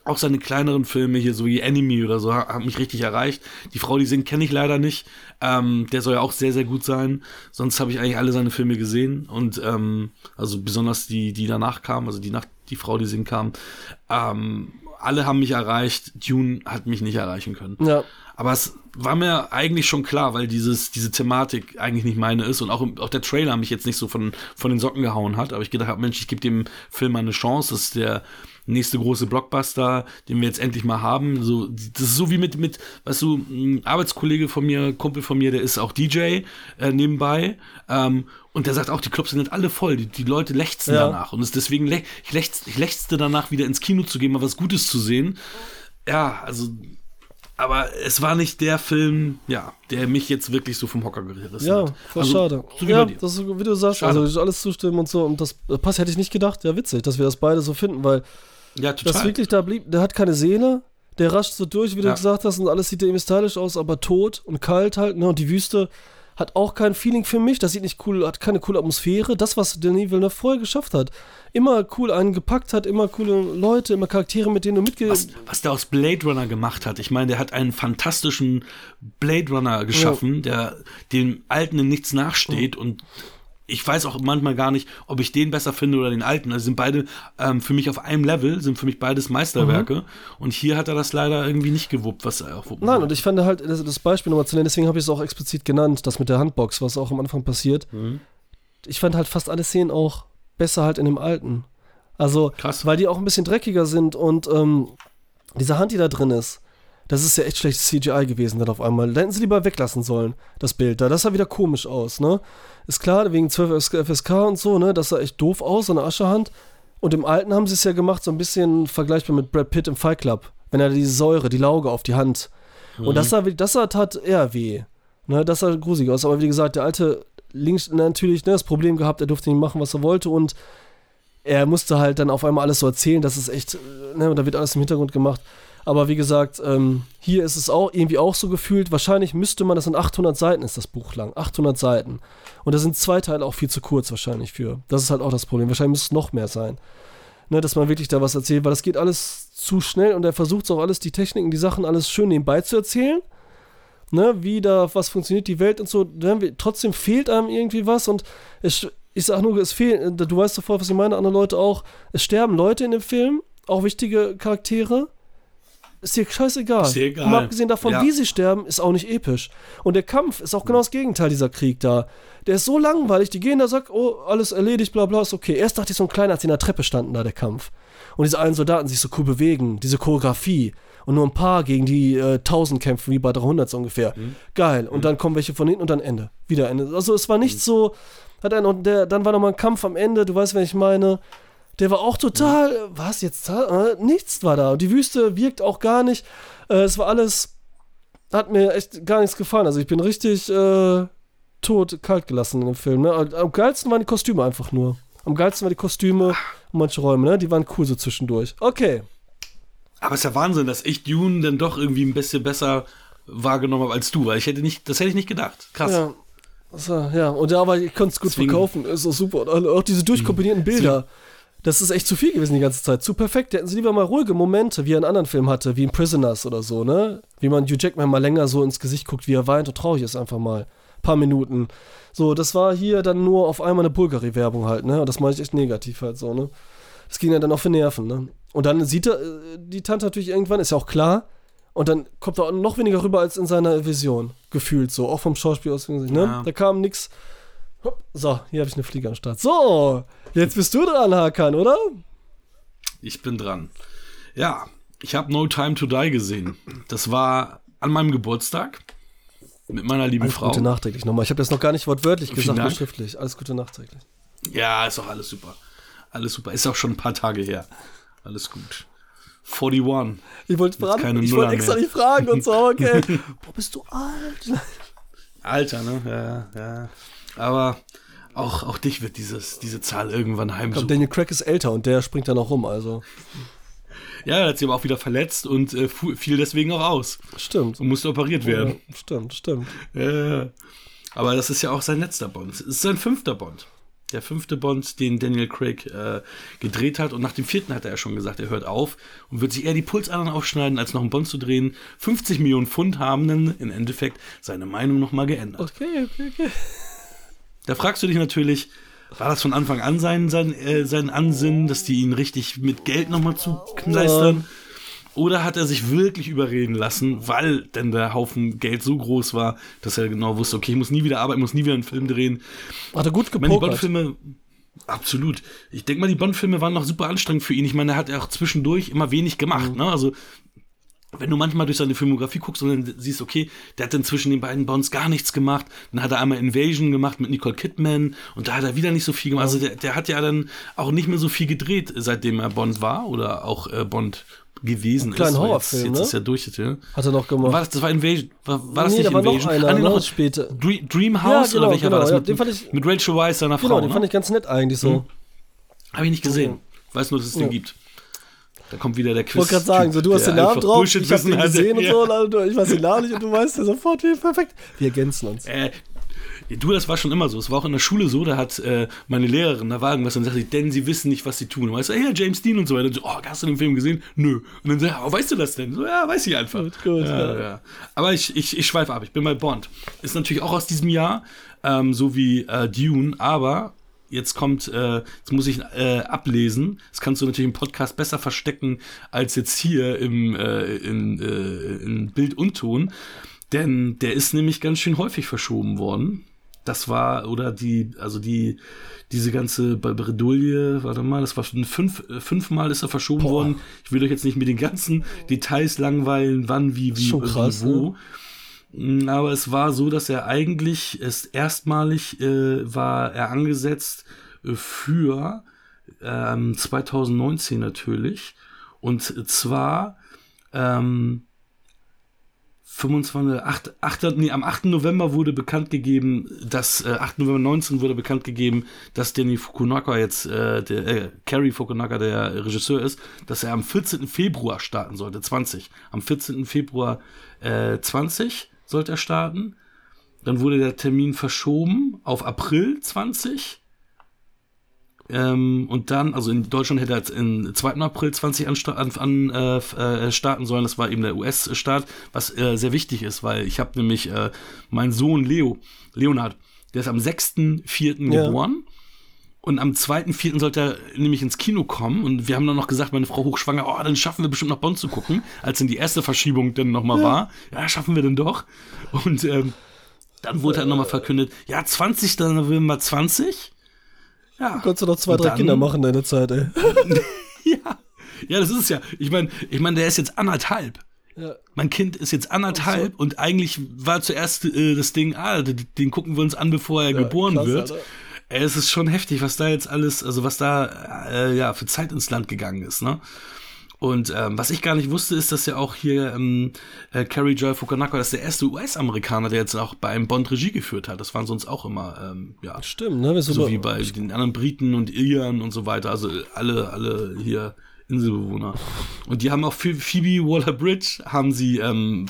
auch seine kleineren Filme hier, so wie Enemy oder so, haben mich richtig erreicht. Die Frau, die singt, kenne ich leider nicht. Ähm, der soll ja auch sehr, sehr gut sein. Sonst habe ich eigentlich alle seine Filme gesehen. Und ähm, also besonders die, die danach kamen, also die nach die Frau, die singt, kam. Ähm, alle haben mich erreicht. Dune hat mich nicht erreichen können. Ja. Aber es war mir eigentlich schon klar, weil dieses, diese Thematik eigentlich nicht meine ist und auch, auch der Trailer mich jetzt nicht so von, von den Socken gehauen hat. Aber ich gedacht habe, Mensch, ich gebe dem Film mal eine Chance. Das ist der nächste große Blockbuster, den wir jetzt endlich mal haben. So, das ist so wie mit, mit, weißt du, ein Arbeitskollege von mir, Kumpel von mir, der ist auch DJ äh, nebenbei. Ähm, und der sagt auch, die Clubs sind alle voll, die, die Leute lechzen Ja. danach. Und es deswegen, lech, ich, lechz, ich lechzte danach, wieder ins Kino zu gehen, mal was Gutes zu sehen. Ja, also aber es war nicht der Film, ja, der mich jetzt wirklich so vom Hocker gerissen Ja, hat. voll Also, schade. So wie ja, das ist wie du sagst, Schade. also ich alles zustimmen und so. Und das äh, passt, hätte ich nicht gedacht. Ja, witzig, dass wir das beide so finden, weil Ja, das total. wirklich da blieb, der hat keine Seele, der rascht so durch, wie du Ja. gesagt hast, und alles sieht irgendwie stylisch aus, aber tot und kalt halt, ne? Und die Wüste hat auch kein Feeling für mich, das sieht nicht cool, hat keine coole Atmosphäre. Das, was Denis Villeneuve vorher geschafft hat, immer cool einen gepackt hat, immer coole Leute, immer Charaktere, mit denen du mitge... was, was der aus Blade Runner gemacht hat. Ich meine, der hat einen fantastischen Blade Runner geschaffen, der dem Alten in nichts nachsteht und ich weiß auch manchmal gar nicht, ob ich den besser finde oder den alten. Also sind beide ähm, für mich auf einem Level, sind für mich beides Meisterwerke. Und hier hat er das leider irgendwie nicht gewuppt, was er auch wuppen Nein, und ich fand halt, das, das Beispiel nochmal zu nennen, deswegen habe ich es auch explizit genannt, das mit der Handbox, was auch am Anfang passiert. Mhm. Ich fand halt fast alle Szenen auch besser halt in dem alten. Also, Krass. weil die auch ein bisschen dreckiger sind und ähm, diese Hand, die da drin ist, das ist ja echt schlechtes CGI gewesen dann auf einmal. Da hätten sie lieber weglassen sollen, das Bild da. Das sah wieder komisch aus, ne? Ist klar, wegen 12 FSK und so, ne? Das sah echt doof aus, so eine Aschehand. Und im Alten haben sie es ja gemacht, so ein bisschen vergleichbar mit Brad Pitt im Fight Club. Wenn er diese Säure, die Lauge auf die Hand. Und das sah, wie- das sah tat eher weh. Ne, das sah gruselig aus. Aber wie gesagt, der alte links natürlich ne, das Problem gehabt, er durfte nicht machen, was er wollte. Und er musste halt dann auf einmal alles so erzählen. Das ist echt, ne, da wird alles im Hintergrund gemacht. Aber wie gesagt, ähm, hier ist es auch irgendwie auch so gefühlt. Wahrscheinlich müsste man, das sind 800 Seiten, ist das Buch lang. 800 Seiten. Und da sind zwei Teile auch viel zu kurz wahrscheinlich für. Das ist halt auch das Problem. Wahrscheinlich müsste es noch mehr sein. Ne, dass man wirklich da was erzählt, weil das geht alles zu schnell und er versucht auch alles, die Techniken, die Sachen alles schön nebenbei zu erzählen. Ne, wie da, was funktioniert die Welt und so. Trotzdem fehlt einem irgendwie was und es, ich sag nur, es fehlt, du weißt sofort, was ich meine, andere Leute auch. Es sterben Leute in dem Film, auch wichtige Charaktere. Ist dir scheißegal. Ist dir egal. Und abgesehen davon, Ja. wie sie sterben, ist auch nicht episch. Und der Kampf ist auch genau das Gegenteil, dieser Krieg da. Der ist so langweilig, die gehen da, sagt, oh, alles erledigt, bla bla, ist okay. Erst dachte ich so ein kleiner, als sie in der Treppe standen da, der Kampf. Und diese einen Soldaten sich so cool bewegen, diese Choreografie. Und nur ein paar gegen die äh, 1000 kämpfen, wie bei 300 so ungefähr. Geil. Und dann kommen welche von hinten und dann Ende. Wieder Ende. Also es war nicht so, hat er noch, der, dann war noch mal ein Kampf am Ende, du weißt, wen ich meine. Der war auch total, was jetzt, äh, nichts war da. Und die Wüste wirkt auch gar nicht. Äh, es war alles, hat mir echt gar nichts gefallen. Also ich bin richtig äh, tot, kalt gelassen in dem Film. Ne? Am geilsten waren die Kostüme einfach nur. Am geilsten waren die Kostüme und manche Räume, ne? Die waren cool so zwischendurch. Okay. Aber es ist ja Wahnsinn, dass ich Dune dann doch irgendwie ein bisschen besser wahrgenommen habe als du, weil ich hätte nicht, das hätte ich nicht gedacht. Krass. Ja. War, ja, und ja, aber ich konnte es gut Deswegen- verkaufen. Ist auch super. Und auch diese durchkombinierten Bilder. Das ist echt zu viel gewesen die ganze Zeit. Zu perfekt. Hätten sie lieber mal ruhige Momente, wie er in anderen Filmen hatte, wie in Prisoners oder so, ne? Wie man Hugh Jackman mal länger so ins Gesicht guckt, wie er weint und traurig ist einfach mal. paar Minuten. So, das war hier dann nur auf einmal eine Bulgari-Werbung halt, ne? Und das meine ich echt negativ halt so, ne? Das ging ja dann auch für Nerven, ne? Und dann sieht er äh, die Tante natürlich irgendwann, ist ja auch klar. Und dann kommt er noch weniger rüber als in seiner Vision, gefühlt so, auch vom Schauspiel aus. Ne? Ja. Da kam nix. So, hier habe ich eine Fliege am Start. So, jetzt bist du dran, Hakan, oder? Ich bin dran. Ja, ich habe No Time to Die gesehen. Das war an meinem Geburtstag mit meiner lieben Alles Frau. Gute nachträglich nochmal. Ich habe das noch gar nicht wortwörtlich Vielen gesagt, nur schriftlich. Alles Gute nachträglich. Ja, ist auch alles super. Alles super. Ist auch schon ein paar Tage her. Alles gut. 41. Ich wollte fragen, ich wollte extra mehr. nicht fragen und so, okay. <laughs> Boah, bist du alt? Alter, ne? Ja, ja. Aber auch, auch dich wird dieses, diese Zahl irgendwann heimsuchen. Daniel Craig ist älter und der springt dann auch rum, also. Ja, er hat sich aber auch wieder verletzt und äh, fiel deswegen auch aus Stimmt. und musste operiert Ja, werden. stimmt, stimmt. Ja. Aber das ist ja auch sein letzter Bond. Es ist sein fünfter Bond. Der fünfte Bond, den Daniel Craig äh, gedreht hat. Und nach dem vierten hat er ja schon gesagt, er hört auf und wird sich eher die Pulsadern aufschneiden, als noch einen Bond zu drehen. 50 Millionen Pfund haben dann im Endeffekt seine Meinung nochmal geändert. Okay, okay, okay. Da fragst du dich natürlich, war das von Anfang an sein, sein, äh, sein Ansinnen, dass die ihn richtig mit Geld nochmal zukleistern? Oder hat er sich wirklich überreden lassen, weil denn der Haufen Geld so groß war, dass er genau wusste, okay, ich muss nie wieder arbeiten, muss nie wieder einen Film drehen. Hat er gut Ich meine, die gepokert. Bond-Filme, absolut. Ich denke mal, die Bond-Filme waren noch super anstrengend für ihn. Ich meine, er hat ja auch zwischendurch immer wenig gemacht. Mhm. Ne? Also, wenn du manchmal durch seine Filmografie guckst und dann siehst, okay, der hat dann zwischen den beiden Bonds gar nichts gemacht. Dann hat er einmal Invasion gemacht mit Nicole Kidman und da hat er wieder nicht so viel gemacht. Also, der, der hat ja dann auch nicht mehr so viel gedreht, seitdem er Bond war oder auch äh, Bond gewesen kleinen ist. Horrorfilm, jetzt, jetzt ne? ist ja durch. Ja. Hat er noch gemacht. War das, das war Invasion? War, war das Nee, nicht da war noch Invasion? einer, Ah, nee, ne? noch Später. Dream, Dreamhouse Ja, genau, oder welcher genau, war das? ja, mit, den fand ich- mit Rachel Weisz, seiner Frau. genau, den ne? fand ich ganz nett eigentlich so. Habe ich nicht gesehen. Weiß nur, dass es den gibt. Da kommt wieder der Quiz. Ich wollte gerade sagen, so, du hast den Namen drauf, ich habe den gesehen und Ja. so, und also, ich weiß den Namen nicht und du weißt ja sofort, wie perfekt. Wir ergänzen uns. Äh, du, das war schon immer so. Es war auch in der Schule so, da hat äh, meine Lehrerin, da war irgendwas und sagte, ich, denn sie wissen nicht, was sie tun. Und weißt du, hey, ja, James Dean und so weiter. Und so, oh, hast du den Film gesehen? Nö. Und dann sagt, oh, weißt du das denn? So, ja, weiß ich einfach. Gut, gut, ja, ja. ja. Aber ich, ich, ich schweife ab, ich bin bei Bond. Ist natürlich auch aus diesem Jahr, ähm, so wie äh, Dune, aber jetzt kommt, äh, jetzt muss ich äh, ablesen. Das kannst du natürlich im Podcast besser verstecken als jetzt hier im äh, in, äh, in Bild und Ton. Denn der ist nämlich ganz schön häufig verschoben worden. Das war, oder die, also die, diese ganze Bredouille, warte mal, das war schon fünf, äh, fünfmal ist er verschoben Boah. worden. Ich will euch jetzt nicht mit den ganzen Details langweilen, wann, wie, wie, krass, wie wo. Mm, Aber es war so, dass er eigentlich es erstmalig äh, war er angesetzt äh, für ähm, 2019 natürlich. Und zwar ähm, 25, 8, 8, nee, am 8. November wurde bekannt gegeben, dass, äh, 8. November 19 wurde bekannt gegeben, dass Danny Fukunaga jetzt, äh, der, äh, Cary Fukunaga der Regisseur ist, dass er am 14. Februar starten sollte, 20. Am 14. Februar äh, 20 sollte er starten. Dann wurde der Termin verschoben auf April 20. Ähm, und dann, also in Deutschland hätte er jetzt in 2. April 20 an, an, äh, äh, starten sollen. Das war eben der US-Start, was äh, sehr wichtig ist, weil ich habe nämlich äh, meinen Sohn Leo, Leonard, der ist am 6.4. Ja. geboren. Und am 2.4. sollte er nämlich ins Kino kommen. Und wir haben dann noch gesagt, meine Frau hochschwanger, oh, dann schaffen wir bestimmt noch Bond zu gucken, als dann die erste Verschiebung dann nochmal war. Ja, schaffen wir denn doch. Und ähm, dann wurde halt nochmal verkündet, ja, 20. November 20. Ja. Konntest du noch zwei, Und drei dann- Kinder machen in deiner Zeit, ey. <laughs> Ja, ja, das ist es ja. Ich meine, ich mein, der ist jetzt anderthalb. Ja. Mein Kind ist jetzt anderthalb und eigentlich war zuerst äh, das Ding, ah, den, den gucken wir uns an, bevor er geboren krass, wird. Alter. Ey, es ist schon heftig, was da jetzt alles, also was da äh, ja für Zeit ins Land gegangen ist, ne? Und ähm, was ich gar nicht wusste, ist, dass ja auch hier ähm, äh, Carrie Joy Fukunaga, das ist der erste US-Amerikaner, der jetzt auch bei einem Bond Regie geführt hat. Das waren sonst auch immer, ähm, ja, Stimmt, ne? So wie bei den anderen Briten und Iren und so weiter. Also alle, alle hier Inselbewohner. Und die haben auch für Phoebe Waller-Bridge haben sie ähm,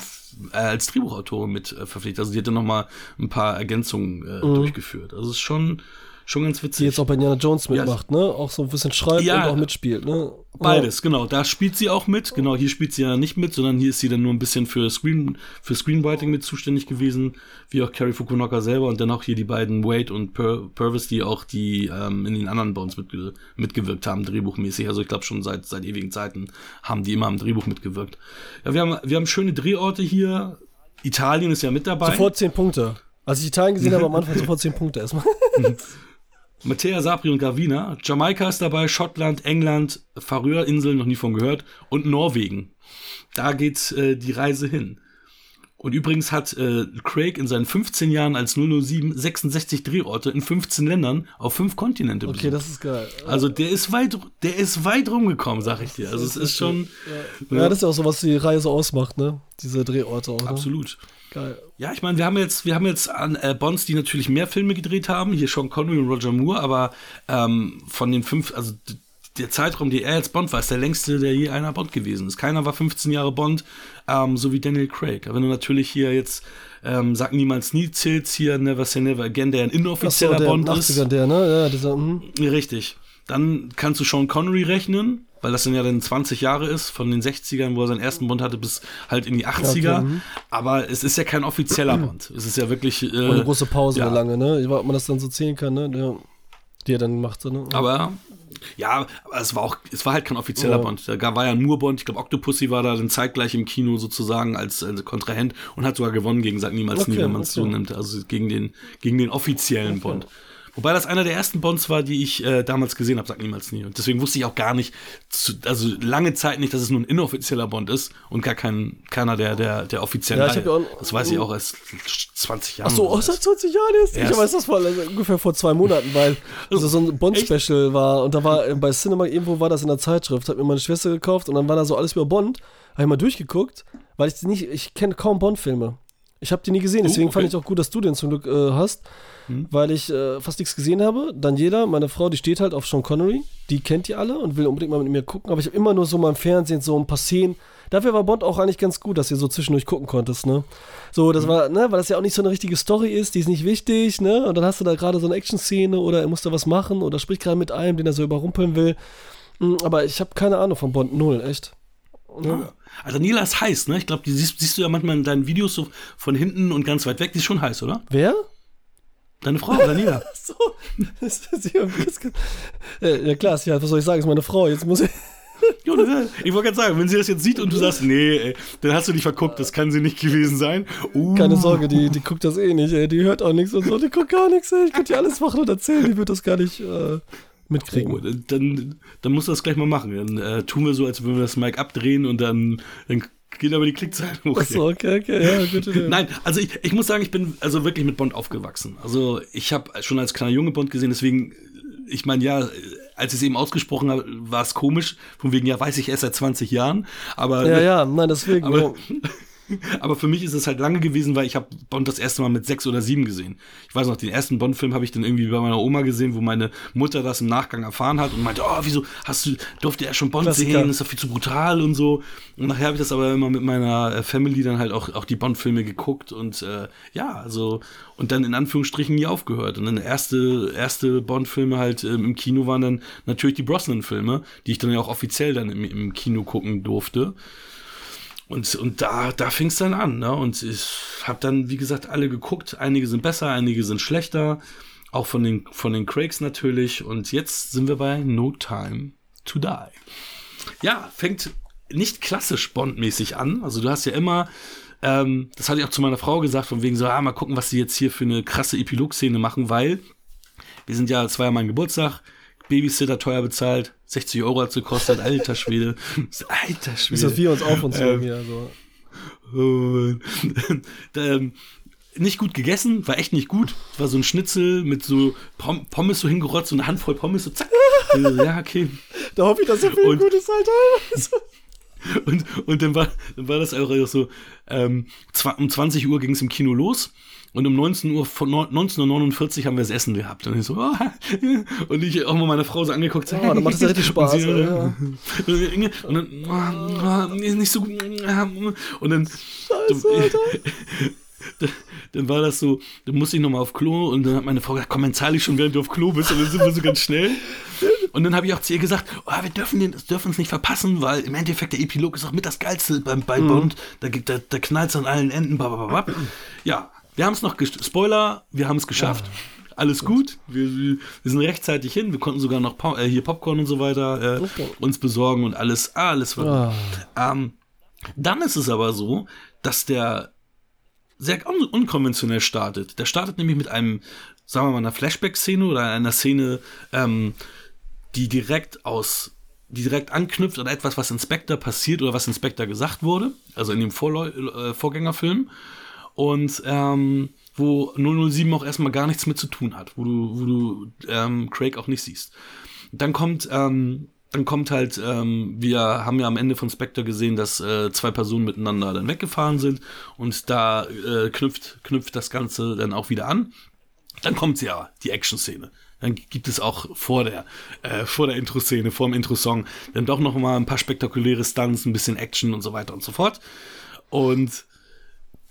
äh, als Drehbuchautorin mit äh, verpflichtet. Also die hat dann noch mal ein paar Ergänzungen äh, Mhm. durchgeführt. Also es ist schon schon ganz witzig. Die jetzt auch bei Indiana Jones mitmacht, ne? Auch so ein bisschen schreibt Ja. und auch mitspielt, ne? Beides, genau. Da spielt sie auch mit. Genau, hier spielt sie ja nicht mit, sondern hier ist sie dann nur ein bisschen für Screen, für Screenwriting mit zuständig gewesen, wie auch Carrie Fukunaga selber und dann auch hier die beiden Wade und Pur Purvis, die auch die ähm, in den anderen Bonds mitge mitgewirkt haben, drehbuchmäßig. Also ich glaube schon seit seit ewigen Zeiten haben die immer am Drehbuch mitgewirkt. Ja, wir haben wir haben schöne Drehorte hier. Italien ist ja mit dabei. Sofort 10 Punkte. Als ich Italien gesehen <laughs> habe, am Anfang sofort 10 Punkte erstmal. <laughs> Mattea Sapri und Gravina. Jamaika ist dabei, Schottland, England, Färöerinseln, noch nie von gehört, und Norwegen. Da geht äh, die Reise hin. Und übrigens hat äh, Craig in seinen 15 Jahren als 007 66 Drehorte in 15 Ländern auf fünf Kontinente Okay, besucht. das ist geil. Also der ist weit, der ist weit rumgekommen, sag ich dir. Also es ist schon Ja, das ist ja auch so, was die Reihe so ausmacht, ne? Diese Drehorte auch. Ne? absolut. Geil. Ja, ich meine, wir haben jetzt, wir haben jetzt an äh, Bonds, die natürlich mehr Filme gedreht haben, hier Sean Connery und Roger Moore, aber ähm, von den fünf, also der Zeitraum, die er als Bond war, ist der längste, der je einer Bond gewesen ist. Keiner war 15 Jahre Bond, ähm, so wie Daniel Craig. Aber wenn du natürlich hier jetzt ähm, Sag niemals nie zählst, hier Never Say Never Again, der ein Ach so, inoffizieller der Bond 80er, ist. der, ne? Ja, dieser, mhm. Richtig. Dann kannst du Sean Connery rechnen, weil das dann ja dann 20 Jahre ist, von den 60ern, wo er seinen ersten Bond hatte, bis halt in die 80er. Okay, mhm. Aber es ist ja kein offizieller <clears throat> Bond. Es ist ja wirklich. Äh, eine große Pause, ja. eine lange, ne? Ich weiß, Ob man das dann so zählen kann, ne? Der, die er dann macht, so, ne? Aber ja, aber es war auch, es war halt kein offizieller Ja. Bond. Da war ja ein Moore-Bond, ich glaube Octopussy war da dann zeitgleich im Kino sozusagen als, als Kontrahent und hat sogar gewonnen gegen Sag niemals Okay, nie, wenn man es so okay. nimmt. Also gegen den, gegen den offiziellen Bond. Wobei das einer der ersten Bonds war, die ich äh, damals gesehen habe, sag niemals nie. Und deswegen wusste ich auch gar nicht, zu, also lange Zeit nicht, dass es nur ein inoffizieller Bond ist und gar kein, keiner der, der, der offiziellen Ja, ich ja auch- Das weiß ich auch erst 20 Jahren. Ach so, seit 20 Jahren erst. Ich Erst. weiß das vor, also ungefähr vor zwei Monaten, weil <laughs> also so ein Bond-Special war und da war äh, bei Cinema irgendwo war das in der Zeitschrift, hat mir meine Schwester gekauft und dann war da so alles über Bond. Habe ich mal durchgeguckt, weil ich nicht, ich kenne kaum Bond-Filme. Ich habe die nie gesehen, deswegen okay. fand ich auch gut, dass du den zum Glück äh, hast, weil ich äh, fast nichts gesehen habe. Jeder, meine Frau, die steht halt auf Sean Connery, die kennt die alle und will unbedingt mal mit mir gucken, aber ich habe immer nur so mal im Fernsehen so ein paar Szenen. Dafür war Bond auch eigentlich ganz gut, dass ihr so zwischendurch gucken konntest, ne? So, das war, ne, weil das ja auch nicht so eine richtige Story ist, die ist nicht wichtig, ne? Und dann hast du da gerade so eine Action-Szene oder er muss da was machen oder spricht gerade mit einem, den er so überrumpeln will. Hm, Aber ich habe keine Ahnung von Bond, null, echt. Ja. Also Nila ist heiß, ne? Ich glaube, die siehst, siehst du ja manchmal in deinen Videos so von hinten und ganz weit weg. Die ist schon heiß, oder? Wer? Deine Frau, Daniela. <laughs> So, das ist ja, ja klar, ja, was soll ich sagen, ist meine Frau. Jetzt muss ich. Ich wollte gerade sagen, wenn sie das jetzt sieht und du sagst, nee, ey, dann hast du dich verguckt, das kann sie nicht gewesen sein. Uh, Keine Sorge, die, die guckt das eh nicht, ey. Die hört auch nichts und so, die guckt gar nichts, ey. Ich könnte dir alles machen und erzählen, die wird das gar nicht äh, mitkriegen. Oh, dann, dann, musst du das gleich mal machen. Dann äh, tun wir so, als würden wir das Mic abdrehen und dann, dann geht aber die Klickzahlen hoch. Achso, okay, okay, ja, Idee. <laughs> Nein, also ich, ich muss sagen, ich bin also wirklich mit Bond aufgewachsen. Also ich habe schon als kleiner Junge Bond gesehen, deswegen, ich meine, ja, als ich es eben ausgesprochen habe, war es komisch. Von wegen, ja, weiß ich erst seit 20 Jahren. Aber, Ja, ja, nein, deswegen. Aber-. <laughs> <laughs> aber für mich ist es halt lange gewesen, weil ich habe Bond das erste Mal mit sechs oder sieben gesehen. Ich weiß noch, den ersten Bond-Film habe ich dann irgendwie bei meiner Oma gesehen, wo meine Mutter das im Nachgang erfahren hat und meinte, oh, wieso hast du, durfte er schon Bond Klassiker. sehen, ist doch viel zu brutal und so. Und nachher habe ich das aber immer mit meiner äh, Family dann halt auch, auch die Bond-Filme geguckt und äh, ja, also und dann in Anführungsstrichen nie aufgehört. Und dann erste, erste Bond-Filme halt ähm, im Kino waren dann natürlich die Brosnan-Filme, die ich dann ja auch offiziell dann im, im Kino gucken durfte. Und, und da, da fing es dann an. Ne? Und ich habe dann, wie gesagt, alle geguckt. Einige sind besser, einige sind schlechter. Auch von den, von den Craigs natürlich. Und jetzt sind wir bei No Time to Die. Ja, fängt nicht klassisch Bond-mäßig an. Also du hast ja immer, ähm, das hatte ich auch zu meiner Frau gesagt, von wegen so, ah, mal gucken, was sie jetzt hier für eine krasse Epilog-Szene machen, weil wir sind ja, es war ja mein Geburtstag, Babysitter teuer bezahlt, 60 Euro hat es gekostet, alter Schwede. <laughs> Alter Schwede. Ist das wir uns auf zu Ähm, hier, so. und, <laughs> ähm, nicht gut gegessen, war echt nicht gut. War so ein Schnitzel mit so Pom Pommes so hingerotzt, so eine Handvoll Pommes, so zack. <laughs> Ja, okay. Da hoffe ich, dass so viel Und- Gutes, Alter. Und, und dann, war, dann war das einfach so, ähm, um 20 Uhr ging es im Kino los. Und um 19 Uhr, von neun- 19.49 Uhr haben wir das Essen gehabt. Und ich so, oh, <laughs> und ich auch mal meine Frau so angeguckt. So, Oh, dann macht das ja richtig <laughs> Spaß, Und, sie, ja. und dann, oh, oh, nicht so gut. Und dann, Scheiße, Alter. <laughs> dann war das so, dann musste ich nochmal auf Klo und dann hat meine Frau gesagt, komm, dann zahle ich schon, während du auf Klo bist und dann sind wir so ganz schnell. Und dann habe ich auch zu ihr gesagt, oh, wir dürfen den, dürfen es nicht verpassen, weil im Endeffekt der Epilog ist auch mit das Geilste beim, bei mhm. Bond. Da, da, da knallt es an allen Enden. Blablabla. Ja, wir haben es noch, Spoiler, wir haben es geschafft. Ja. Alles gut, wir, wir, sind rechtzeitig hin, wir konnten sogar noch äh, hier Popcorn und so weiter äh, okay. uns besorgen und alles, alles war ah. ähm, Dann ist es aber so, dass der sehr un unkonventionell startet. Der startet nämlich mit einem, sagen wir mal, einer Flashback-Szene oder einer Szene, ähm, die direkt aus, die direkt anknüpft an etwas, was Inspector passiert oder was Inspector gesagt wurde, also in dem Vorläu äh, Vorgängerfilm. Und ähm, wo 007 auch erstmal gar nichts mit zu tun hat, wo du, wo du ähm, Craig auch nicht siehst. Dann kommt ähm, dann kommt halt, ähm, wir haben ja am Ende von Spectre gesehen, dass äh, zwei Personen miteinander dann weggefahren sind und da äh, knüpft, knüpft das Ganze dann auch wieder an. Dann kommt ja die Action-Szene. Dann gibt es auch vor der, äh, vor der Intro-Szene, vor dem Intro-Song, dann doch noch mal ein paar spektakuläre Stunts, ein bisschen Action und so weiter und so fort. Und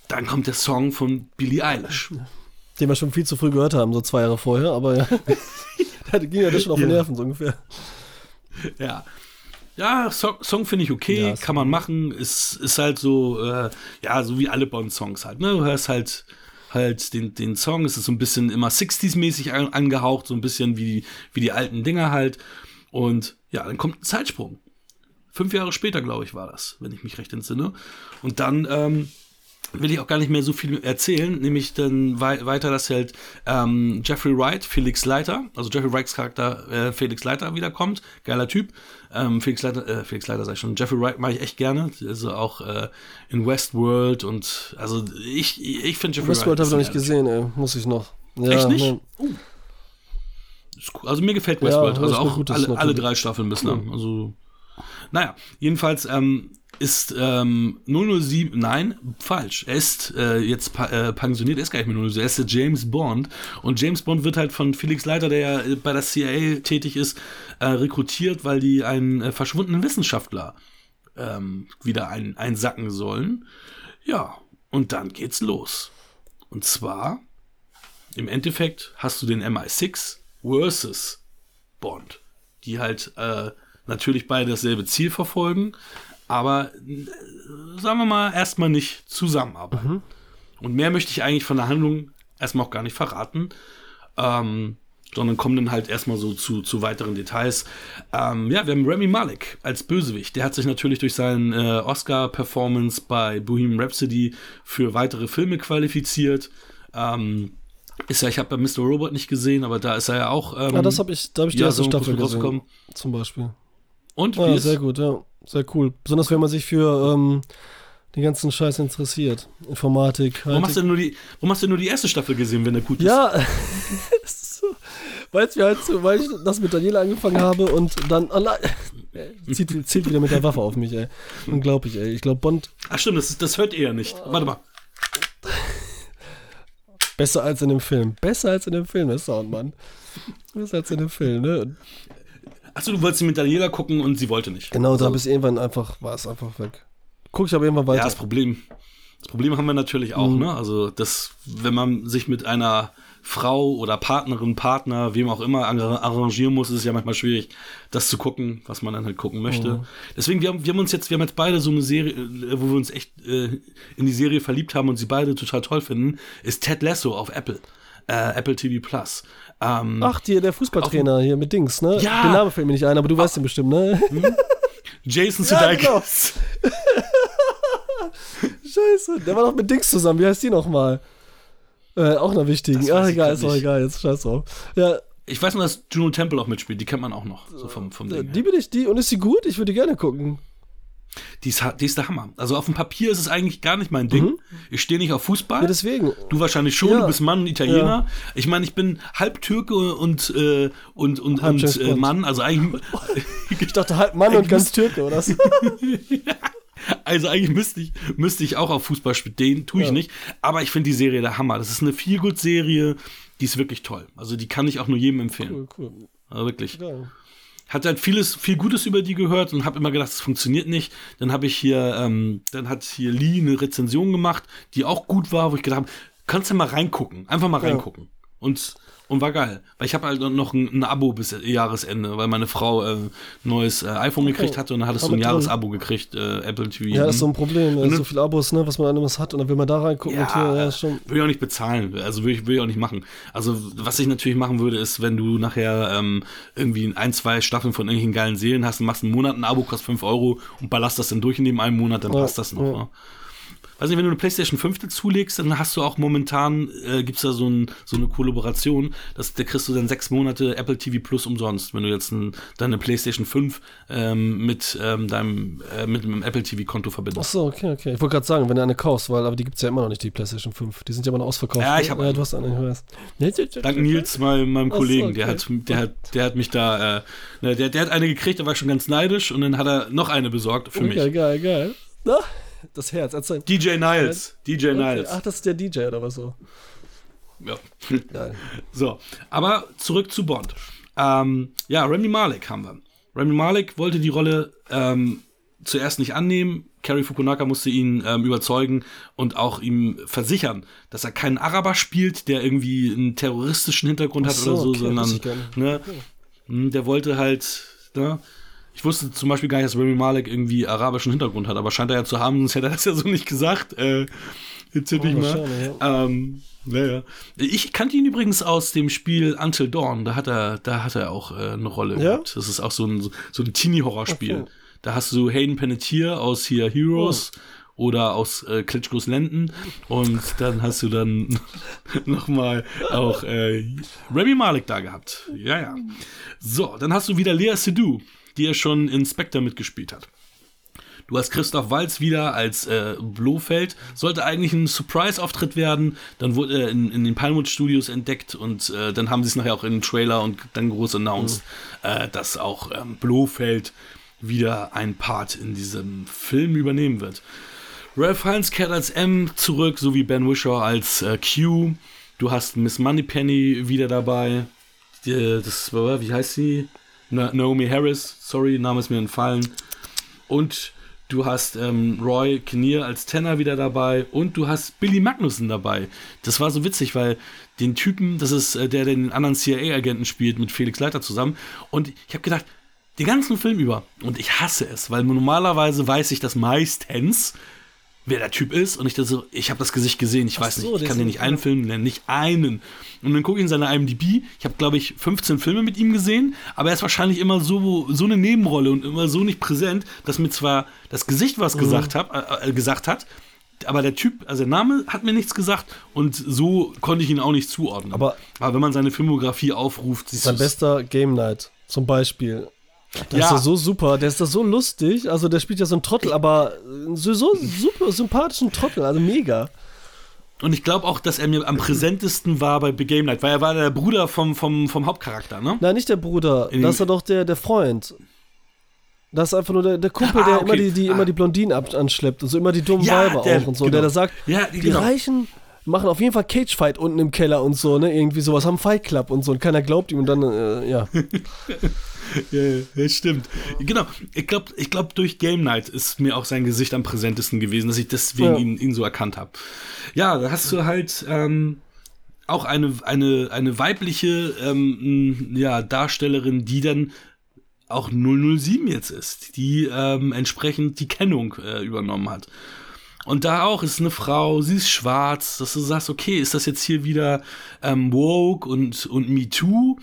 dann kommt der Song von Billie Eilish. Den wir schon viel zu früh gehört haben, so zwei Jahre vorher, aber ja. <laughs> da ging ja das schon auf den Nerven, so ungefähr. ja. Ja, Song, Song finde ich okay, ja, kann man machen. Ist, ist halt so, äh, ja, so wie alle Bond-Songs halt. Ne? Du hörst halt halt den, den Song, es ist so ein bisschen immer 60s-mäßig an, angehaucht, so ein bisschen wie, wie die alten Dinger halt. Und ja, dann kommt ein Zeitsprung. Fünf Jahre später, glaube ich, war das, wenn ich mich recht entsinne. Und dann ähm, will ich auch gar nicht mehr so viel erzählen, nämlich dann wei weiter, dass halt ähm, Jeffrey Wright, Felix Leiter, also Jeffrey Wrights Charakter äh, Felix Leiter wiederkommt, geiler Typ. Ähm, Felix Leiter, äh, Felix Leiter sag ich schon, Jeffrey Wright mache ich echt gerne, also auch äh, in Westworld und also ich, ich finde Jeffrey Westworld Wright. Westworld habe ich noch nicht gesehen, ey, muss ich noch. Ja, echt nicht? Ne. Uh. Also mir gefällt Westworld, ja, also auch alle, alle, drei Staffeln bislang, cool. also naja, jedenfalls ähm, ist ähm, 007, nein, falsch. Er ist äh, jetzt äh, pensioniert, er ist gar nicht mehr 007, er ist der James Bond. Und James Bond wird halt von Felix Leiter, der ja bei der CIA tätig ist, äh, rekrutiert, weil die einen äh, verschwundenen Wissenschaftler ähm, wieder ein, einsacken sollen. Ja, und dann geht's los. Und zwar, im Endeffekt hast du den MI6 versus Bond, die halt äh, natürlich beide dasselbe Ziel verfolgen, aber äh, sagen wir mal, erstmal nicht zusammenarbeiten. Mhm. Und mehr möchte ich eigentlich von der Handlung erstmal auch gar nicht verraten. Ähm, sondern kommen dann halt erstmal so zu, zu weiteren Details. Ähm, ja, wir haben Remy Malek als Bösewicht. Der hat sich natürlich durch seinen äh, Oscar-Performance bei Bohemian Rhapsody für weitere Filme qualifiziert. Ähm, ist ja, ich habe bei Mr. Robot nicht gesehen, aber da ist er ja auch. Ähm, ja, das habe ich, da habe ich die ja, erste so Staffel gesehen, zum Beispiel. Und? Ja, sehr gut, ja sehr cool. Besonders wenn man sich für ähm, den ganzen Scheiß interessiert. Informatik. Warum hast, du nur die, warum hast du nur die erste Staffel gesehen, wenn der gut ist? Ja, <laughs> so, weil, halt so, weil ich das mit Daniela angefangen habe und dann allein. <laughs> Zieht, zieht wieder mit der Waffe auf mich, ey. Unglaublich, ey. Ich glaube, Bond. Ach, stimmt, das, das hört ihr ja nicht. Warte mal. Besser als in dem Film. Besser als in dem Film, der Soundmann. Besser als in dem Film, ne? Achso, du wolltest sie mit Daniela gucken und sie wollte nicht. Genau, also, da bis irgendwann einfach, war es einfach weg. Guck ich aber irgendwann weiter. Ja, das Problem, das Problem haben wir natürlich auch, mhm. ne? Also, das, wenn man sich mit einer Frau oder Partnerin, Partner, wem auch immer arrangieren muss, ist es ja manchmal schwierig, das zu gucken, was man dann halt gucken möchte. Mhm. Deswegen, wir haben, wir haben uns jetzt, wir haben jetzt beide so eine Serie, äh, wo wir uns echt äh, in die Serie verliebt haben und sie beide total toll finden, ist Ted Lasso auf Apple. Äh, Apple TV Plus. Ähm, Ach, dir, der Fußballtrainer hier mit Dings, ne? Ja. Der Name fällt mir nicht ein, aber du weißt den bestimmt, ne? Hm? Jason Sudeikis. Ja, genau. <laughs> Scheiße, der war doch mit Dings zusammen. Wie heißt die nochmal? Äh, auch einer wichtigen. Ach, egal, ist doch egal, jetzt scheiß drauf. Ja. Ich weiß nur, dass Juno Temple auch mitspielt. Die kennt man auch noch. So vom, vom Ding die bin ich, die. Und ist sie gut? Ich würde gerne gucken. Die ist, die ist der Hammer. Also auf dem Papier ist es eigentlich gar nicht mein Ding. Mhm. Ich stehe nicht auf Fußball. Ja, deswegen. Du wahrscheinlich schon, ja. du bist Mann und Italiener. Ja. Ich meine, ich bin halb Türke und, äh, und, und, halb und äh, Mann. Also eigentlich. <laughs> ich dachte halb Mann und ganz Türke, oder? <laughs> also eigentlich müsste ich, müsste ich auch auf Fußball stehen, tue ich nicht. Aber ich finde die Serie der Hammer. Das ist eine Feelgood-Serie, die ist wirklich toll. Also die kann ich auch nur jedem empfehlen. Cool, cool. Also wirklich. Geil. Hatte halt vieles, viel Gutes über die gehört und habe immer gedacht, es funktioniert nicht. Dann habe ich hier, ähm, dann hat hier Lee eine Rezension gemacht, die auch gut war, wo ich gedacht habe, kannst du mal reingucken, einfach mal reingucken. Ja. Und und war geil. Weil ich habe halt noch ein, ein, Abo bis Jahresende, weil meine Frau äh, ein neues äh, iPhone okay. gekriegt hatte und dann hattest du ein Jahresabo gekriegt, äh, Apple TV. Ja, ist so ein Problem, ne? so viele Abos, ne, was man alles hat und dann will man da reingucken. Ja, hier, ja schon. Will ich auch nicht bezahlen, also will ich, will ich auch nicht machen. Also was ich natürlich machen würde, ist, wenn du nachher ähm, irgendwie ein, zwei Staffeln von irgendwelchen geilen Serien hast und machst einen Monat ein Abo, kostet 5 Euro und ballerst das dann durch in dem einen Monat, dann ja, passt das noch. Ja. Ne? Weiß nicht, wenn du eine PlayStation 5 dazulegst, dann hast du auch momentan, äh, gibt es da so, ein, so eine Kollaboration, dass, da kriegst du dann sechs Monate Apple TV Plus umsonst, wenn du jetzt ein, deine PlayStation 5 ähm, mit ähm, deinem äh, mit einem Apple TV Konto verbindest. Ach so, okay, okay. Ich wollte gerade sagen, wenn du eine kaufst, weil aber die gibt es ja immer noch nicht, die PlayStation 5. Die sind ja immer noch ausverkauft. Ja, ich habe ja, du hast eine, ich weiß. Dank Nils, mein, meinem Kollegen, so, okay. der hat, der hat, der hat mich da, äh, ne, der, der hat eine gekriegt, da war ich schon ganz neidisch und dann hat er noch eine besorgt für okay, mich. Geil, geil, geil. Na? Das Herz. Erzähl. DJ Niles. DJ okay. Niles. Ach, das ist der DJ oder was so? Ja. Geil. <laughs> So, aber zurück zu Bond. Ähm, ja, Remy Malek haben wir. Remy Malek wollte die Rolle ähm, zuerst nicht annehmen. Kerry Fukunaka musste ihn ähm, überzeugen und auch ihm versichern, dass er keinen Araber spielt, der irgendwie einen terroristischen Hintergrund so, hat oder so, okay, sondern ne. Hm, der wollte halt, ne, ich wusste zum Beispiel gar nicht, dass Remy Malek irgendwie arabischen Hintergrund hat, aber scheint er ja zu haben, sonst hätte er das ja so nicht gesagt. Äh, jetzt hätte oh, ich mal. Ja. Ähm, naja. Ich kannte ihn übrigens aus dem Spiel Until Dawn. Da hat er, da hat er auch äh, eine Rolle ja? gehabt. Das ist auch so ein, so ein Teenie-Horrorspiel. Okay. Da hast du Hayden Panettiere aus hier Heroes. Oh oder aus äh, Klitschkos Lenden. Und dann hast du dann <laughs> nochmal auch äh, Remy Malek da gehabt. Ja, ja. So, dann hast du wieder Lea Seydoux die er schon in Spectre mitgespielt hat. Du hast Christoph Walz wieder als äh, Blofeld. Sollte eigentlich ein Surprise-Auftritt werden. Dann wurde er in, in den Pinewood Studios entdeckt und äh, dann haben sie es nachher auch in den Trailer und dann groß announced, mhm. äh, dass auch ähm, Blofeld wieder ein Part in diesem Film übernehmen wird. Ralph Fiennes kehrt als M zurück, sowie Ben Wishaw als äh, Q. Du hast Miss Moneypenny wieder dabei. Die, das, wie heißt sie? Naomi Harris, sorry, Name ist mir entfallen. Und du hast ähm, Roy Kinnear als Tenor wieder dabei und du hast Billy Magnussen dabei. Das war so witzig, weil den Typen, das ist äh, der, der den anderen CIA-Agenten spielt, mit Felix Leiter zusammen. Und ich habe gedacht, den ganzen Film über, und ich hasse es, weil normalerweise weiß ich das meistens, wer der Typ ist. Und ich dachte so, ich habe das Gesicht gesehen, ich Ach weiß so, nicht, ich kann den nicht einen Film nennen, nicht einen. Und dann gucke ich in seine IMDb, ich habe glaube ich 15 Filme mit ihm gesehen, aber er ist wahrscheinlich immer so, so eine Nebenrolle und immer so nicht präsent, dass mir zwar das Gesicht was mhm. gesagt, hab, äh, äh, gesagt hat, aber der Typ, also der Name hat mir nichts gesagt und so konnte ich ihn auch nicht zuordnen. Aber, aber wenn man seine Filmografie aufruft, siehst du. Sein bester Game Night zum Beispiel das ja. ist ja so super, der ist da so lustig. Also der spielt ja so einen Trottel, aber so, so super sympathischen Trottel, also mega. Und ich glaube auch, dass er mir am präsentesten war bei Big Game Night, weil er war der Bruder vom, vom, vom Hauptcharakter, ne? Nein, nicht der Bruder. In das ist ja doch der, der Freund. Das ist einfach nur der, der Kumpel, ah, der okay. immer die, die, ah. immer die Blondinen ab, anschleppt und so immer die dummen ja, Weiber der, auch und so. Genau. Der da sagt, ja, die genau. Reichen machen auf jeden Fall Cagefight unten im Keller und so, ne? Irgendwie sowas, haben Fight Club und so und keiner glaubt ihm und dann, äh, ja. <laughs> ja, ja, stimmt. Genau, ich glaube, ich glaub, durch Game Night ist mir auch sein Gesicht am präsentesten gewesen, dass ich deswegen ja. ihn, ihn so erkannt habe. Ja, da hast du halt ähm, auch eine, eine, eine weibliche ähm, ja, Darstellerin, die dann auch 007 jetzt ist, die ähm, entsprechend die Kennung äh, übernommen hat. Und da auch ist eine Frau, sie ist schwarz, dass du sagst, okay, ist das jetzt hier wieder ähm, woke und, und Me Too?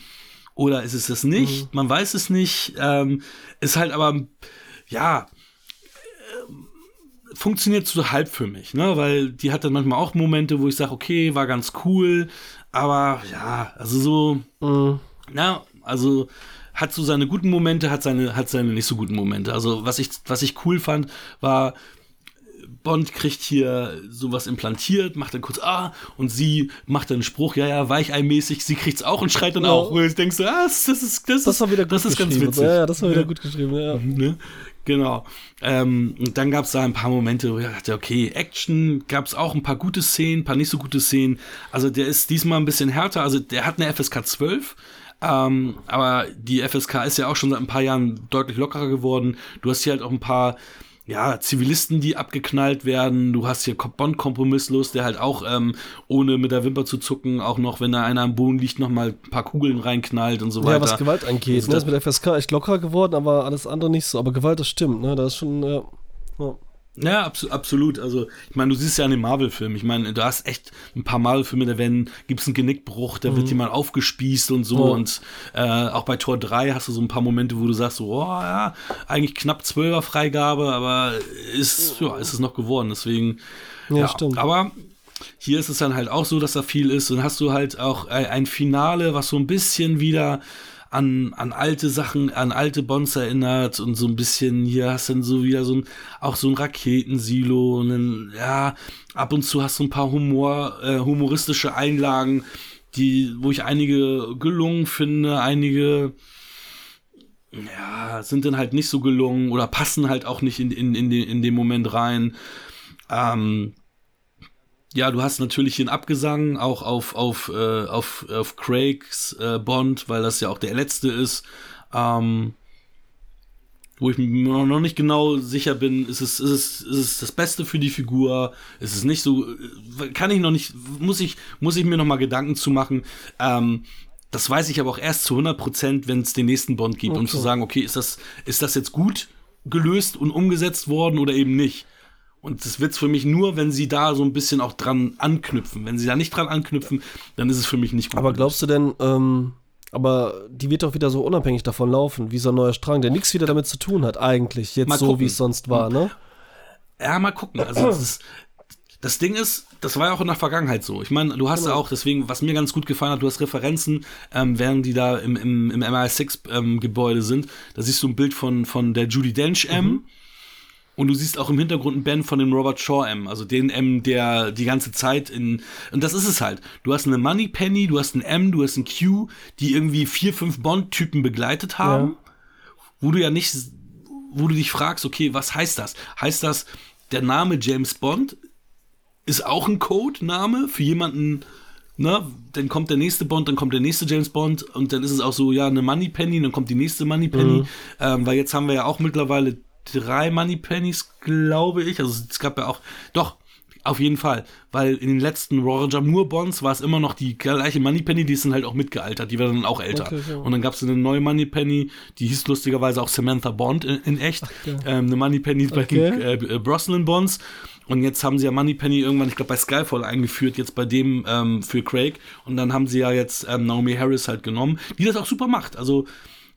Oder ist es das nicht? Mhm. Man weiß es nicht. Ähm, ist halt aber, ja, äh, funktioniert so halb für mich, ne? Weil die hat dann manchmal auch Momente, wo ich sage, okay, war ganz cool, aber ja, also so, mhm. na, also hat so seine guten Momente, hat seine, hat seine nicht so guten Momente. Also was ich, was ich cool fand, war, Bond kriegt hier sowas implantiert, macht dann kurz ah und sie macht dann einen Spruch, ja, ja, weicheimäßig, sie kriegt's auch und schreit dann ja. auch. Und ich denke so, ah, das, ist, das, das, war wieder gut das ist ganz witzig. Ja, ja, das war wieder gut geschrieben, ja. Ne? Genau. Ähm, und dann gab es da ein paar Momente, wo ich dachte, okay, Action, gab es auch ein paar gute Szenen, ein paar nicht so gute Szenen. Also der ist diesmal ein bisschen härter, also der hat eine FSK 12, Ähm, aber die FSK ist ja auch schon seit ein paar Jahren deutlich lockerer geworden. Du hast hier halt auch ein paar ja, Zivilisten, die abgeknallt werden. Du hast hier Bond kompromisslos, der halt auch, ähm, ohne mit der Wimper zu zucken, auch noch, wenn da einer am Boden liegt, noch mal ein paar Kugeln reinknallt und so weiter. Ja, was Gewalt angeht. Ne, ist mit der FSK echt locker geworden, aber alles andere nicht so. Aber Gewalt, das stimmt, ne? Das ist schon, ja. ja. Ja, abso absolut. Also, ich meine, du siehst ja an den Marvel-Filmen. Ich meine, du hast echt ein paar Marvel-Filme, da werden, gibt's einen Genickbruch, da mhm. wird jemand aufgespießt und so. Oh. Und äh, auch bei Tor 3 hast du so ein paar Momente, wo du sagst, so, oh ja, eigentlich knapp 12er Freigabe, aber ist, ja, ist es noch geworden. Deswegen, ja, ja stimmt. Aber hier ist es dann halt auch so, dass da viel ist. Und hast du halt auch ein Finale, was so ein bisschen wieder an, an alte Sachen, an alte Bonds erinnert und so ein bisschen, hier hast du dann so wieder so ein, auch so ein Raketensilo und dann, ja, ab und zu hast du ein paar Humor, äh, humoristische Einlagen, die, wo ich einige gelungen finde, einige, ja, sind dann halt nicht so gelungen oder passen halt auch nicht in, in, in, den, in den Moment rein. Ähm, ja, du hast natürlich den Abgesang auch auf, auf, äh, auf, auf Craigs äh, Bond, weil das ja auch der letzte ist. Ähm, wo ich mir noch nicht genau sicher bin, ist es, ist es, ist es das Beste für die Figur? Ist es nicht so, äh, kann ich noch nicht, muss ich, muss ich mir noch mal Gedanken zu machen. Ähm, das weiß ich aber auch erst zu 100 Prozent, wenn es den nächsten Bond gibt, okay. um zu sagen, okay, ist das, ist das jetzt gut gelöst und umgesetzt worden oder eben nicht? Und das wird's für mich nur, wenn sie da so ein bisschen auch dran anknüpfen. Wenn sie da nicht dran anknüpfen, dann ist es für mich nicht gut. Aber glaubst du denn, ähm, aber die wird doch wieder so unabhängig davon laufen, wie so ein neuer Strang, der nichts wieder damit zu tun hat, eigentlich, jetzt mal so, wie es sonst war, ne? Ja, mal gucken. Also das, ist, das Ding ist, das war ja auch in der Vergangenheit so. Ich meine, du hast genau. ja auch, deswegen, was mir ganz gut gefallen hat, du hast Referenzen, ähm, während die da im, im, im MI6-Gebäude ähm, sind. Da siehst du ein Bild von, von der Judy Dench M. Mhm und du siehst auch im Hintergrund einen Ben von dem Robert Shaw M, also den M, der die ganze Zeit in. Und das ist es halt. Du hast eine Money Penny, du hast einen M, du hast einen Q, die irgendwie vier, fünf Bond-Typen begleitet haben, ja. wo du ja nicht, wo du dich fragst, okay, was heißt das? Heißt das, der Name James Bond ist auch ein Codename für jemanden, ne, dann kommt der nächste Bond, dann kommt der nächste James Bond und dann ist es auch so, ja, eine Money Penny, dann kommt die nächste Money Penny, mhm. ähm, weil jetzt haben wir ja auch mittlerweile drei Money Pennies, glaube ich. Also es gab ja auch, doch, auf jeden Fall, weil in den letzten Roger Moore Bonds war es immer noch die gleiche Moneypenny, die ist dann halt auch mitgealtert, die war dann auch älter. Okay, ja. Und dann gab es eine neue Moneypenny, die hieß lustigerweise auch Samantha Bond in, in echt. Okay. Ähm, eine Moneypenny okay. bei den äh, äh, Brosnan Bonds. Und jetzt haben sie ja Moneypenny irgendwann, ich glaube, bei Skyfall eingeführt, jetzt bei dem ähm, für Craig. Und dann haben sie ja jetzt ähm, Naomi Harris halt genommen, die das auch super macht. Also,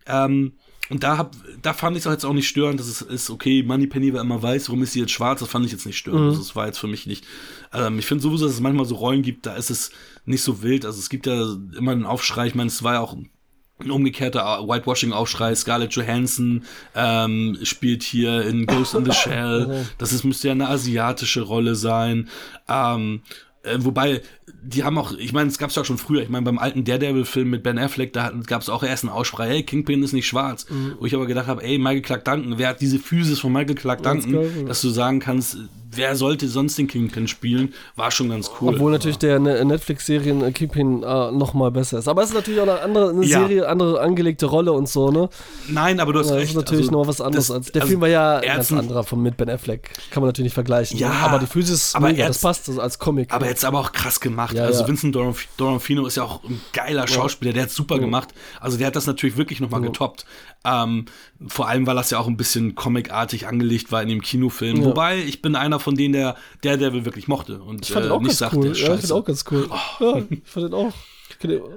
ähm, und da, hab, da fand ich es jetzt auch nicht störend, dass es ist, okay, Moneypenny war immer weiß, warum ist sie jetzt schwarz? Das fand ich jetzt nicht störend. Mhm. Also, das war jetzt für mich nicht. Ähm, ich finde sowieso, dass es manchmal so Rollen gibt, da ist es nicht so wild. Also es gibt ja immer einen Aufschrei. Ich meine, es war ja auch ein umgekehrter Whitewashing-Aufschrei. Scarlett Johansson ähm, spielt hier in Ghost in the <laughs> Shell. Das ist, müsste ja eine asiatische Rolle sein. Ähm, äh, wobei, die haben auch, ich meine, es gab es ja schon früher. Ich meine, beim alten Daredevil-Film mit Ben Affleck, da gab es auch erst einen Ausschrei, hey, Kingpin ist nicht schwarz. Mhm. Wo ich aber gedacht habe, ey, Michael Clark Duncan, wer hat diese Physis von Michael Clark Duncan, dass du sagen kannst, wer sollte sonst den Kingpin spielen, war schon ganz cool. Obwohl natürlich der ne-, Netflix-Serien äh, Kingpin äh, noch mal besser ist. Aber es ist natürlich auch eine andere eine ja. Serie, andere angelegte Rolle und so, ne? Nein, aber du hast ja, recht. Das ist natürlich also, noch was anderes. Das, als, der also Film war ja ganz anderer von mit Ben Affleck. Kann man natürlich nicht vergleichen. Ja, ne? aber die Physis, aber mega, das passt also als Comic. Aber jetzt aber auch krass gemacht. Ja, also Vincent Dorofino ist ja auch ein geiler Schauspieler, der hat super gemacht. Also der hat das natürlich wirklich noch mal getoppt. Ähm, vor allem, weil das ja auch ein bisschen comicartig angelegt war in dem Kinofilm. Wobei, ich bin einer von denen, der der Daredevil wirklich mochte und ich fand äh, auch nicht sagte, cool. Ja, ich fand auch ganz cool. Oh. Ja, ich fand den auch.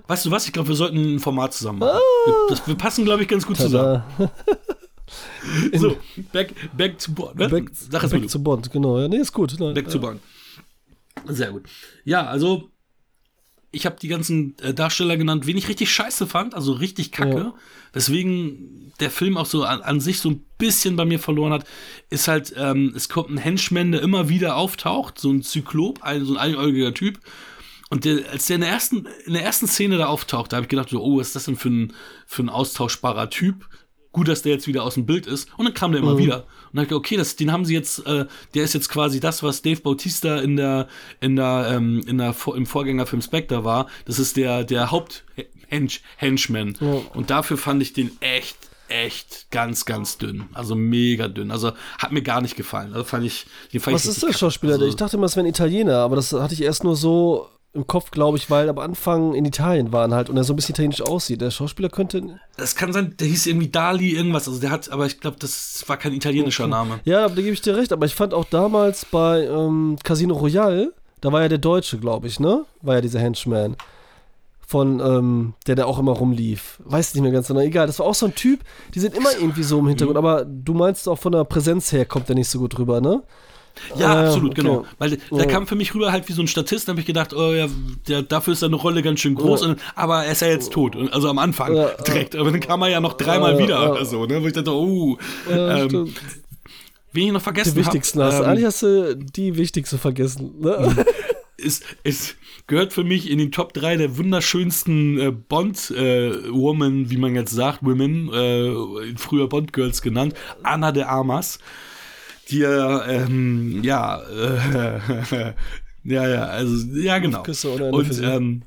Weißt du was? Ich glaube, wir sollten ein Format zusammen machen. Ah. Wir, das, wir, passen, glaube ich, ganz gut Tada. zusammen. <laughs> so, back, back to Bond. Ne? Back, Sag back to Bond, genau. Ja, nee, ist gut. Nein, back ja. to Bond. Sehr gut. Ja, also ich habe die ganzen äh, Darsteller genannt, wen ich richtig scheiße fand, also richtig kacke. Ja. Weswegen der Film auch so an, an, sich so ein bisschen bei mir verloren hat, ist halt, ähm, es kommt ein Henchman, der immer wieder auftaucht, so ein Zyklop, ein, so ein einäugiger Typ. Und der, als der in der ersten, in der ersten Szene da auftaucht, da habe ich gedacht, so, oh, was ist das denn für ein, für ein austauschbarer Typ? Gut, dass der jetzt wieder aus dem Bild ist. Und dann kam der immer mhm. wieder. Und dann dachte ich, okay, das, den haben sie jetzt, äh, der ist jetzt quasi das, was Dave Bautista in der, in der, ähm, in der, im Vorgängerfilm Spectre war. Das ist der, der Haupt, Hench Henchman. Ja. Und dafür fand ich den echt, echt ganz, ganz dünn. Also mega dünn. Also hat mir gar nicht gefallen. Also fand ich, den fand Was ich ist der Schauspieler? kacke. ich dachte immer, es wäre ein Italiener, aber das hatte ich erst nur so im Kopf, glaube ich, weil am Anfang in Italien waren halt und er so ein bisschen italienisch aussieht. Der Schauspieler könnte. Das kann sein, der hieß irgendwie Dali irgendwas. Also der hat, aber ich glaube, das war kein italienischer Name. Ja, da gebe ich dir recht, aber ich fand auch damals bei ähm, Casino Royale, da war ja der Deutsche, glaube ich, ne? War ja dieser Henchman. Von, ähm, der da auch immer rumlief. Weiß nicht mehr ganz genau. Egal, das war auch so ein Typ, die sind immer irgendwie so im Hintergrund, Mhm. aber du meinst auch von der Präsenz her kommt der nicht so gut rüber, ne? Ja, Ah, absolut, okay. genau. Weil der Ja. kam für mich rüber halt wie so ein Statist, da habe ich gedacht, oh ja, der, dafür ist seine Rolle ganz schön groß, Ja. und, aber er ist ja jetzt tot. Und- Also am Anfang Ja, direkt. Aber dann kam er ja noch dreimal Ja, wieder oder so, ne? Wo ich dachte, oh, Ja, ähm, wen ich noch vergessen Die wichtigsten hab, hast du. ähm, Eigentlich hast du die wichtigste vergessen. Ne? <laughs> ist, ist, gehört für mich in den Top 3 der wunderschönsten äh, Bond-Woman, wie man jetzt sagt, Women, äh, früher Bond-Girls genannt, Anna de Armas, die ja, ähm, ja, äh, <laughs> ja, ja, also, ja, genau. Und, ähm,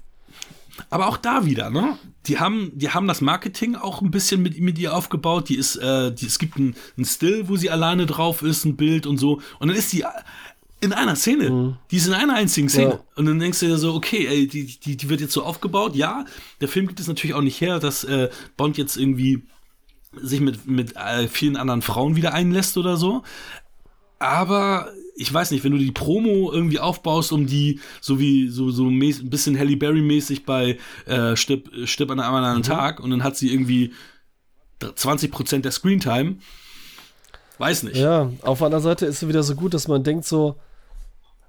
aber auch da wieder, ne? Die haben, die haben das Marketing auch ein bisschen mit, mit ihr aufgebaut. Die ist, äh, die, es gibt ein, ein Still, wo sie alleine drauf ist, ein Bild und so. Und dann ist sie in einer Szene. Die ist in einer einzigen Szene. Mhm. Ja. Und dann denkst du dir so, okay, ey, die, die, die wird jetzt so aufgebaut. Ja, der Film gibt es natürlich auch nicht her, dass äh, Bond jetzt irgendwie sich mit, mit äh, vielen anderen Frauen wieder einlässt oder so. Aber ich weiß nicht, wenn du die Promo irgendwie aufbaust, um die, so wie so, so ein bisschen Halle Berry-mäßig bei äh, Stipp, Stipp an einem anderen Tag und dann hat sie irgendwie 20% der Screentime. Weiß nicht. Ja, auf der anderen Seite ist es wieder so gut, dass man denkt so,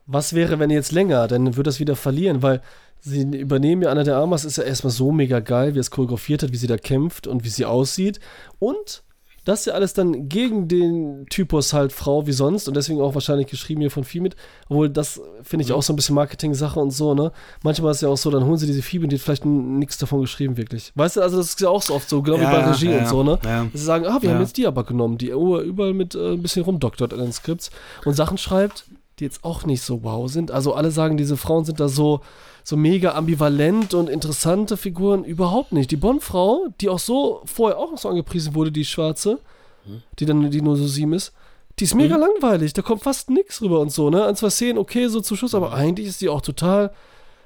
was wäre, wenn jetzt länger? Dann würde das wieder verlieren, weil sie übernehmen ja Anna der Armas, ist ja erstmal so mega geil, wie es choreografiert hat, wie sie da kämpft und wie sie aussieht. Und das ist ja alles dann gegen den Typus halt Frau wie sonst und deswegen auch wahrscheinlich geschrieben hier von Femit. Obwohl, das finde ich auch so ein bisschen Marketing-Sache und so, ne? Manchmal ist es ja auch so, dann holen sie diese Femit, die hat vielleicht nichts davon geschrieben, wirklich. Weißt du, also das ist ja auch so oft so, genau wie Ja, bei Regie ja, und so, ne? Dass sie sagen, ah, wir haben jetzt die aber genommen, die überall mit äh, ein bisschen rumdoktort in den Skripts und Sachen schreibt, die jetzt auch nicht so wow sind. Also alle sagen, diese Frauen sind da so, so mega ambivalent und interessante Figuren. Überhaupt nicht. Die Bond-Frau, die auch so vorher auch noch so angepriesen wurde, die schwarze, die dann die nur so sieben ist, die ist mega langweilig. Da kommt fast nichts rüber und so, ne? Ein, zwei Szenen, okay, so zum Schluss, aber eigentlich ist die auch total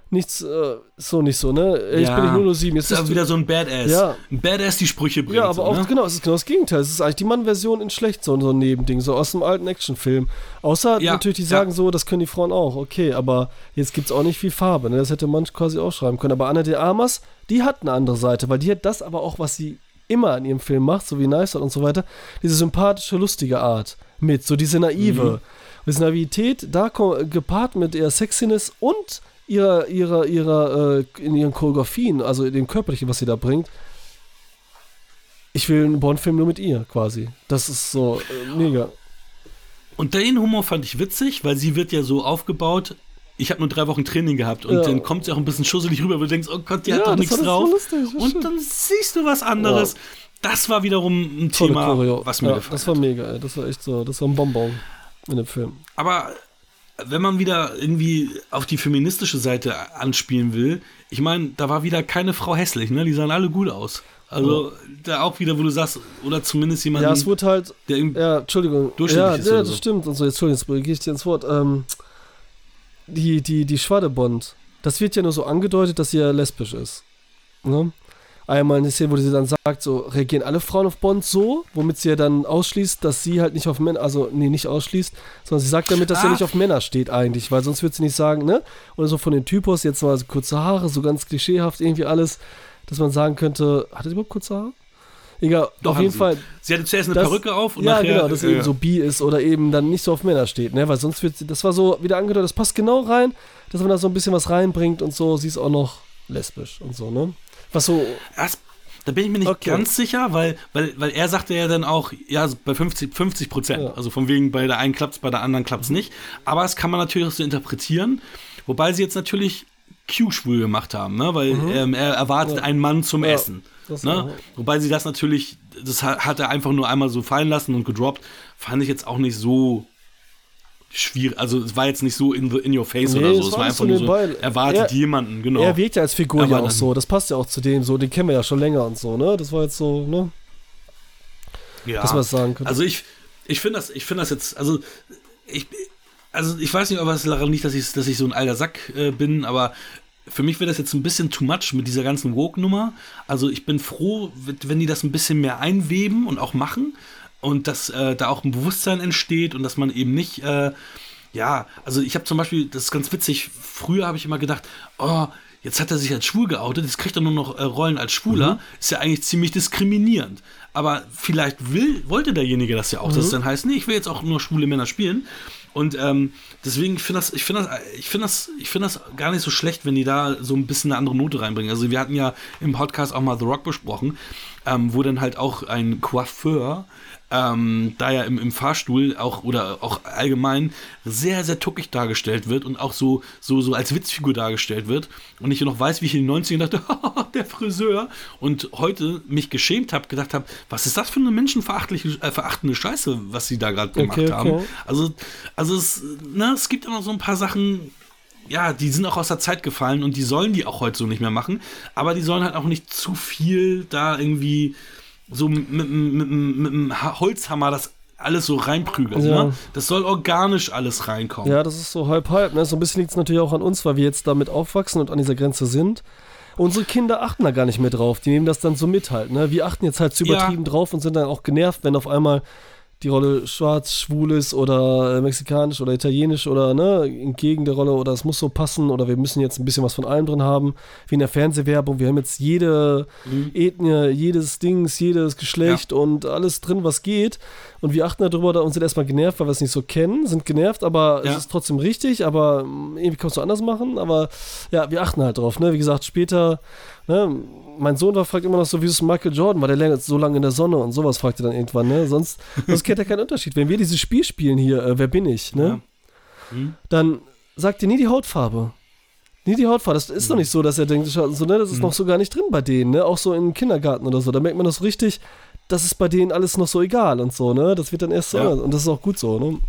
nichts, äh, so nicht so, ne? Jetzt Ja. bin ich nur nur sieben. Jetzt Ist aber du- wieder so ein Badass. Ja. Ein Badass, die Sprüche bringt. ja, aber so, auch, ne? genau, es ist genau das Gegenteil. Es ist eigentlich die Mann-Version in schlecht, so, so ein Nebending, so aus einem alten Actionfilm. Außer Ja, natürlich, die ja. sagen so, das können die Frauen auch, okay, aber jetzt gibt es auch nicht viel Farbe, ne? Das hätte man quasi auch schreiben können. Aber Anna de Armas, die hat eine andere Seite, weil die hat das aber auch, was sie immer in ihrem Film macht, so wie Out und so weiter, diese sympathische, lustige Art mit, so diese naive. Mhm. Diese Naivität, da gepaart mit ihrer Sexiness und ihrer, ihrer, ihrer, äh, in ihren Choreografien, also dem Körperlichen, was sie da bringt, ich will einen Bond-Film nur mit ihr, quasi. Das ist so äh, mega. Und den Humor fand ich witzig, weil sie wird ja so aufgebaut. Ich habe nur drei Wochen Training gehabt und Ja. dann kommt sie auch ein bisschen schusselig rüber, wo du denkst, oh Gott, die hat Ja, doch das nichts drauf. lustig, das und dann siehst du was anderes. Das war wiederum ein Tolle Thema, Choreo. was mir ja, gefallen Das war hat. mega, ey. Das war echt so, das war ein Bonbon in dem Film. Aber wenn man wieder irgendwie auf die feministische Seite anspielen will, ich meine, da war wieder keine Frau hässlich, ne? Die sahen alle gut aus. Also da auch wieder, wo du sagst, oder zumindest jemand, Ja, es wurde halt, der ja, Entschuldigung. Durchschnittlich Ja, ist ja das so. stimmt. Und so, jetzt, Entschuldigung, jetzt gehe ich dir ins Wort. Ähm, die, die, die Schwadebond, das wird ja nur so angedeutet, dass sie ja lesbisch ist. Ne? Einmal eine Szene, wo sie dann sagt, so reagieren alle Frauen auf Bond so, womit sie ja dann ausschließt, dass sie halt nicht auf Männer, also nee, nicht ausschließt, sondern sie sagt damit, dass sie Ah. nicht auf Männer steht eigentlich, weil sonst würde sie nicht sagen, ne? Oder so von den Typos, jetzt mal so kurze Haare, so ganz klischeehaft irgendwie alles, dass man sagen könnte, hat er überhaupt kurze Haare? Egal, Doch, auf jeden sie. Fall, Sie hatte zuerst eine das- Perücke auf und ja, nachher. genau, dass äh, eben so bi ist oder eben dann nicht so auf Männer steht, ne? Weil sonst wird sie, das war so wieder angedeutet, das passt genau rein, dass man da so ein bisschen was reinbringt und so, sie ist auch noch lesbisch und so, ne? Was so, Das, da bin ich mir nicht Okay. ganz sicher, weil, weil, weil er sagte ja dann auch, ja, bei 50 50 Prozent. Ja. Also von wegen, bei der einen klappt es, bei der anderen klappt es nicht. Aber das kann man natürlich auch so interpretieren. Wobei sie jetzt natürlich Q-schwul gemacht haben, ne? weil ähm, er erwartet Mhm. Ja. einen Mann zum Ja, Essen. das Ne? Wobei sie das natürlich, das hat er einfach nur einmal so fallen lassen und gedroppt. Fand ich jetzt auch nicht so schwierig. Also es war jetzt nicht so in, the, in your face Nee, oder so. es Es war einfach so nur so, nebenbei. erwartet Er- jemanden, genau. Er wirkt ja als Figur ja auch so. Das passt ja auch zu dem so. Den kennen wir ja schon länger und so, ne? Das war jetzt so, ne? ja. Dass man das sagen könnte. Also ich, ich finde das, ich finde das jetzt, also ich, also ich weiß nicht, ob es daran liegt, dass ich, dass ich so ein alter Sack äh, bin, aber für mich wäre das jetzt ein bisschen too much mit dieser ganzen Woke-Nummer. Also ich bin froh, wenn die das ein bisschen mehr einweben und auch machen und dass äh, da auch ein Bewusstsein entsteht und dass man eben nicht, äh, ja, also ich habe zum Beispiel, das ist ganz witzig, früher habe ich immer gedacht, oh, jetzt hat er sich als schwul geoutet, jetzt kriegt er nur noch äh, Rollen als Schwuler, ist ja eigentlich ziemlich diskriminierend. Aber vielleicht will, wollte derjenige das ja auch, dass es dann heißt, nee, ich will jetzt auch nur schwule Männer spielen. Und ähm, deswegen, finde das, ich finde das, ich finde das, ich finde das gar nicht so schlecht, wenn die da so ein bisschen eine andere Note reinbringen. Also wir hatten ja im Podcast auch mal The Rock besprochen, ähm, wo dann halt auch ein Coiffeur ähm, da ja im, im Fahrstuhl auch oder auch allgemein sehr, sehr tuckig dargestellt wird und auch so, so, so als Witzfigur dargestellt wird. Und ich noch weiß, wie ich in den 90ern dachte, <laughs> der Friseur. Und heute mich geschämt habe, gedacht habe, was ist das für eine menschenverachtliche, äh, verachtende Scheiße, was sie da gerade gemacht Okay, haben. okay. Also, also es, na, es gibt immer so ein paar Sachen, ja, die sind auch aus der Zeit gefallen und die sollen die auch heute so nicht mehr machen. Aber die sollen halt auch nicht zu viel da irgendwie so mit, mit, mit, mit Ha- Holzhammer das alles so reinprügeln. Ja. Ne? Das soll organisch alles reinkommen. Ja, das ist so halb halb. Ne? So ein bisschen liegt es natürlich auch an uns, weil wir jetzt damit aufwachsen und an dieser Grenze sind. Unsere Kinder achten da gar nicht mehr drauf. Die nehmen das dann so mit halt. Ne? Wir achten jetzt halt zu Ja. übertrieben drauf und sind dann auch genervt, wenn auf einmal die Rolle schwarz, schwul ist oder äh, mexikanisch oder italienisch oder ne, entgegen der Rolle oder es muss so passen oder wir müssen jetzt ein bisschen was von allem drin haben, wie in der Fernsehwerbung. Wir haben jetzt jede Mhm. Ethnie, jedes Dings, jedes Geschlecht und alles drin, was geht. Und wir achten darüber da und sind erstmal genervt, weil wir es nicht so kennen, sind genervt, aber Ja. es ist trotzdem richtig, aber mm, irgendwie kannst du anders machen. Aber ja, wir achten halt drauf. Ne? Wie gesagt, später, ne, mein Sohn war, fragt immer noch so, wie ist Michael Jordan, war der länger so lange in der Sonne und sowas fragt er dann irgendwann. Ne? Sonst, sonst kennt er keinen Unterschied. Wenn wir dieses Spiel spielen hier, äh, wer bin ich, ne? Ja. Hm? dann sagt ihr nie die Hautfarbe. Nie die Hautfarbe. Das ist doch nicht so, dass er denkt, so, ne, das ist Mhm. noch so gar nicht drin bei denen, ne? Auch so im Kindergarten oder so. Da merkt man das richtig, das ist bei denen alles noch so egal und so, ne? Das wird dann erst so, Ja. und das ist auch gut so, ne?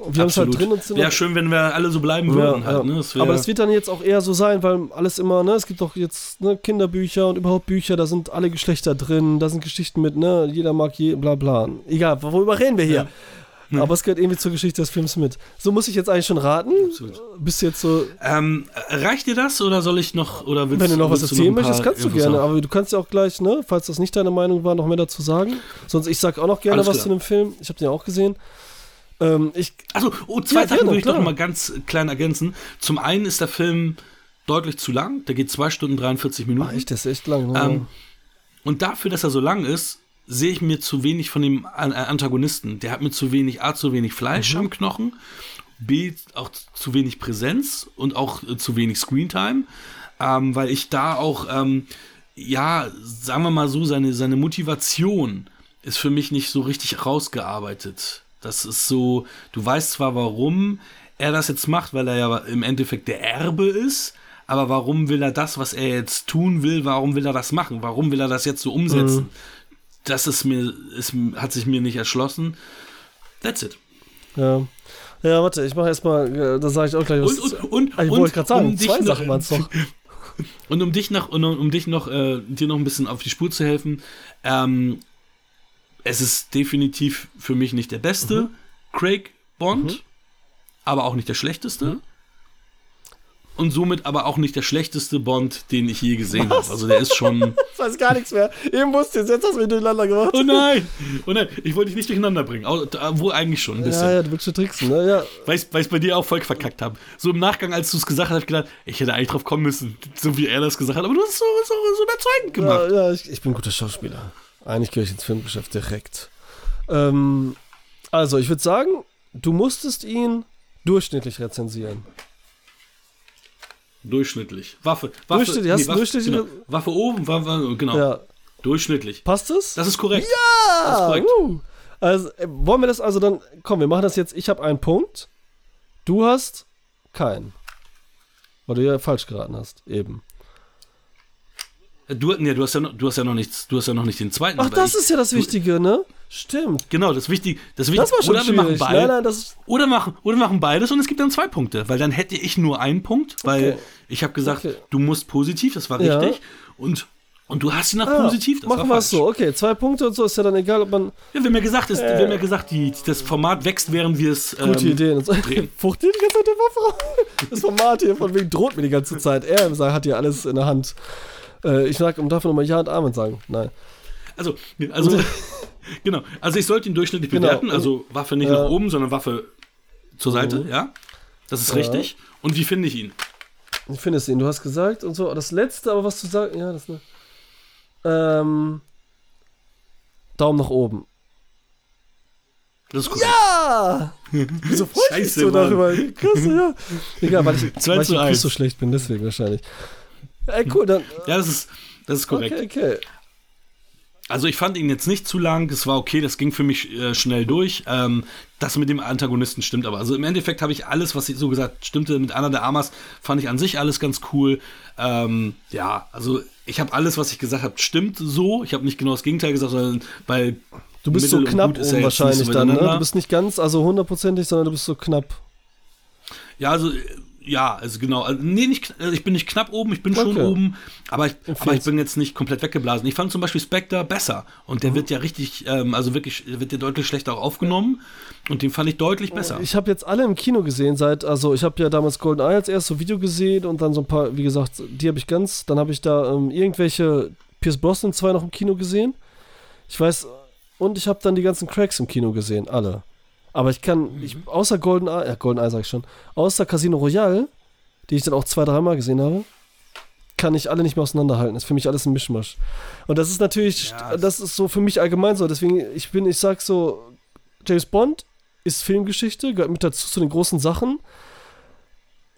Und wir haben es halt drin und sind Wäre schön, wenn wir alle so bleiben würden. halt, ne? das aber das wird dann jetzt auch eher so sein, weil alles immer, ne, es gibt doch jetzt ne, Kinderbücher und überhaupt Bücher, da sind alle Geschlechter drin, da sind Geschichten mit, ne, jeder mag je, bla bla. Egal, worüber reden wir hier? Ja. Aber es gehört irgendwie zur Geschichte des Films mit. So muss ich jetzt eigentlich schon raten. Absolut. Bist du jetzt so, ähm, reicht dir das oder soll ich noch oder willst, wenn du noch was erzählen möchtest, kannst du gerne. haben? Aber du kannst ja auch gleich, ne, falls das nicht deine Meinung war, noch mehr dazu sagen. Sonst ich sag auch noch gerne Alles was klar. zu dem Film. Ich habe den ja auch gesehen. Ähm, ich, Achso, oh, zwei Ja, Sachen würde ich doch klar. mal ganz klein ergänzen. Zum einen ist der Film deutlich zu lang. Der geht zwei Stunden 43 Minuten. echt, das ist echt lang. Ne? Ähm, und dafür, dass er so lang ist, sehe ich mir zu wenig von dem äh, Antagonisten. Der hat mir zu wenig, A, zu wenig Fleisch Mhm. am Knochen, B, auch zu wenig Präsenz und auch äh, zu wenig Screentime, ähm, weil ich da auch, ähm, ja, sagen wir mal so, seine, seine Motivation ist für mich nicht so richtig rausgearbeitet. Das ist so, du weißt zwar, warum er das jetzt macht, weil er ja im Endeffekt der Erbe ist, aber warum will er das, was er jetzt tun will, warum will er das machen? Warum will er das jetzt so umsetzen? Das ist mir, ist, hat sich mir nicht erschlossen. That's it. ja. ja, warte, ich mache erstmal, äh, da sage ich auch gleich was. Und, und, und, Ah, ich und wollte gerade sagen, um zwei noch- Sachen waren es doch. <laughs> Und um dich noch, und um, um dich noch, äh, dir noch ein bisschen auf die Spur zu helfen, ähm, es ist definitiv für mich nicht der beste Craig Bond, Mhm. aber auch nicht der schlechteste. Und somit aber auch nicht der schlechteste Bond, den ich je gesehen habe. Also der ist schon. <laughs> Ich weiß gar nichts mehr. Eben wusste jetzt, jetzt hast du mich durcheinander gemacht. Oh nein! Oh nein, ich wollte dich nicht durcheinander bringen. Wo eigentlich schon ein bisschen. ja, ja, du willst schon tricksen, ne? Ja, Weil ich es bei dir auch voll verkackt habe. So im Nachgang, als du es gesagt hast, habe ich gedacht, ich hätte eigentlich drauf kommen müssen, so wie er das gesagt hat. Aber du hast es so, so, so überzeugend gemacht. ja, ja ich, ich bin ein guter Schauspieler. Eigentlich gehöre ich ins Filmgeschäft direkt. Ähm, also, ich würde sagen, du musstest ihn durchschnittlich rezensieren. Durchschnittlich. Waffe. Waffe Durchschnittlich, du Waffe, durchschnittliche- genau. Waffe oben, Waffe, genau. Ja. Durchschnittlich. Passt es? Das ist korrekt. ja! das ist korrekt. uh. Also, äh, wollen wir das also dann. Komm, wir machen das jetzt. Ich habe einen Punkt. Du hast keinen. Weil du ja falsch geraten hast, eben. Du, nee, du, hast ja noch, du hast ja noch nichts, du hast ja noch nicht den zweiten. Ach, das ich, ist ja das Wichtige, ne? Stimmt. Genau, das wichtig, das Das wichtig. war schon oder wir machen beide, Nein, nein, das ist, oder machen oder machen beides und es gibt dann zwei Punkte, weil dann hätte ich nur einen Punkt, weil Okay. ich habe gesagt, Okay. du musst positiv, das war Ja. richtig und und du hast ihn nach ah, positiv, das machen wir es so. Okay, zwei Punkte und so ist ja dann egal, ob man Ja, wir haben ja gesagt, es, Äh. wir haben ja gesagt, die, das Format wächst, während wir es gute ähm, Ideen und so. drehen. <laughs> Fuchtel die ganze Zeit der Waffe. Das Format hier von wegen droht mir die ganze Zeit. Er hat hier alles in der Hand. Äh, ich sag, darf nochmal Ja und Amen sagen. Nein. Also, also <laughs> genau. Also ich sollte ihn durchschnittlich Genau. bewerten. Also Waffe nicht Ja. nach oben, sondern Waffe zur Seite, Mhm. ja. Das ist Ja. richtig. Und wie finde ich ihn? Ich finde es ihn. Du hast gesagt und so. Das letzte, aber was zu sagen, ja, das ne. Ähm. Daumen nach oben. Das ist korrekt. Ja! <laughs> Wieso freust du dich so Mann. darüber? Krass, ja. <laughs> Egal, weil ich, 2 weil ich zu im 1. Quiz so schlecht bin, deswegen wahrscheinlich. Ey, cool, dann. Ja, das ist, das ist korrekt. Okay, okay. Also ich fand ihn jetzt nicht zu lang, es war okay, das ging für mich äh, schnell durch. Ähm, das mit dem Antagonisten stimmt aber. Also im Endeffekt habe ich alles, was ich so gesagt stimmte mit Anna de Armas, fand ich an sich alles ganz cool. Ähm, ja, also ich habe alles, was ich gesagt habe, stimmt so. Ich habe nicht genau das Gegenteil gesagt, sondern bei Du bist so Mittel und knapp ist oben ja wahrscheinlich so dann, ne? Du bist nicht ganz, also hundertprozentig, sondern du bist so knapp. Ja, also, ja, also genau. Also, nee, nicht, also ich bin nicht knapp oben, ich bin schon Okay. oben, aber ich, aber ich bin jetzt nicht komplett weggeblasen. Ich fand zum Beispiel Spectre besser und Mhm. der wird ja richtig, ähm, also wirklich, wird ja deutlich schlechter auch aufgenommen und den fand ich deutlich besser. Ich habe jetzt alle im Kino gesehen, seit, also ich habe ja damals Golden Eye als erstes Video gesehen und dann so ein paar, wie gesagt, die habe ich ganz, dann habe ich da ähm, irgendwelche Pierce Brosnan 2 noch im Kino gesehen. Ich weiß, und ich habe dann die ganzen Cracks im Kino gesehen, alle. Aber ich kann, ich, außer Golden Eye, ja, Golden Eye sag ich schon, außer Casino Royale, die ich dann auch zwei, dreimal gesehen habe, kann ich alle nicht mehr auseinanderhalten. Das ist für mich alles ein Mischmasch. Und das ist natürlich, Ja, das ist so für mich allgemein so. Deswegen, ich bin, ich sag so, James Bond ist Filmgeschichte, gehört mit dazu zu den großen Sachen.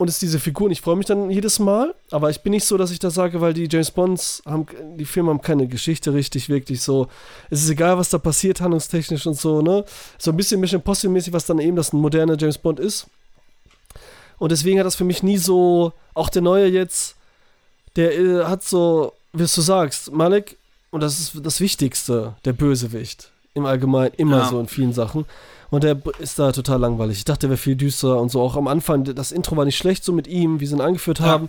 Und ist diese Figur, und ich freue mich dann jedes Mal, aber ich bin nicht so, dass ich das sage, weil die James Bonds haben, die Filme haben keine Geschichte richtig, wirklich so. Es ist egal, was da passiert, handlungstechnisch und so, ne? So ein bisschen Mission Impossible-mäßig, was dann eben das moderne James Bond ist. Und deswegen hat das für mich nie so, auch der neue jetzt, der äh, hat so, wie du sagst, Malik, und das ist das Wichtigste, der Bösewicht. Im Allgemeinen, immer Ja. so in vielen Sachen. Und der ist da total langweilig. Ich dachte, der wäre viel düsterer und so. Auch am Anfang, das Intro war nicht schlecht, so mit ihm, wie sie ihn angeführt Ja. haben.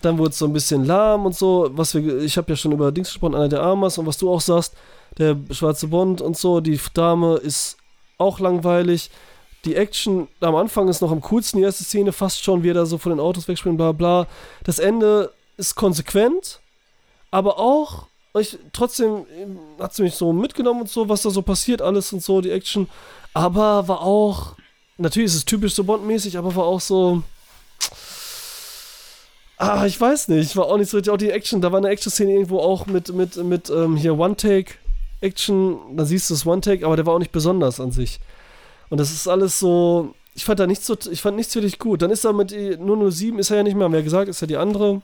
Dann wurde es so ein bisschen lahm und so. Was wir, ich habe ja schon über Dings gesprochen, Anna der Armas und was du auch sagst, der schwarze Bond und so. Die Dame ist auch langweilig. Die Action am Anfang ist noch am coolsten, die erste Szene fast schon, wie er da so von den Autos wegspringt, bla bla. Das Ende ist konsequent, aber auch, ich, trotzdem hat sie mich so mitgenommen und so, was da so passiert, alles und so, die Action. Aber war auch, natürlich ist es typisch so Bond-mäßig, aber war auch so. Ah, ich weiß nicht, war auch nicht so richtig. Auch die Action, da war eine Action-Szene irgendwo auch mit, mit, mit ähm, hier One-Take-Action, da siehst du das One-Take, aber der war auch nicht besonders an sich. Und das ist alles so. Ich fand da nichts so, ich fand nichts wirklich gut. Dann ist er mit die 007, ist er ja nicht mehr, haben wir ja gesagt, ist ja die andere.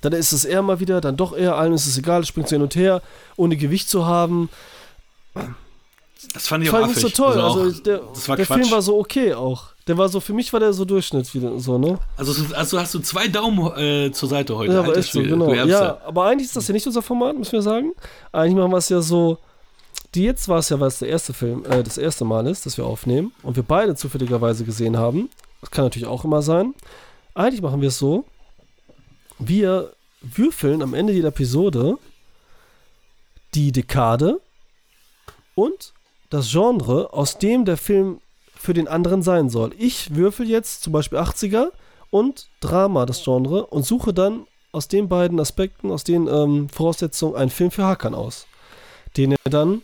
Dann ist es er mal wieder, dann doch er, allen ist es egal, springt so hin und her, ohne Gewicht zu haben. Das fand ich auch nicht so toll. Also, Also, der, das war der Quatsch. Film war so okay auch. Der war so, für mich war der so Durchschnitt wieder so, ne? also, also hast du zwei Daumen äh, zur Seite heute. Ja, aber Alter so, genau. Ja, aber eigentlich ist das ja nicht unser Format, müssen wir sagen. Eigentlich machen wir es ja so. Die jetzt war es ja, weil es der erste Film, äh, das erste Mal ist, dass wir aufnehmen und wir beide zufälligerweise gesehen haben. Das kann natürlich auch immer sein. Eigentlich machen wir es so. Wir würfeln am Ende jeder Episode die Dekade und das Genre, aus dem der Film für den anderen sein soll. Ich würfel jetzt zum Beispiel 80er und Drama, das Genre, und suche dann aus den beiden Aspekten, aus den ähm, Voraussetzungen einen Film für Hakan aus, den er dann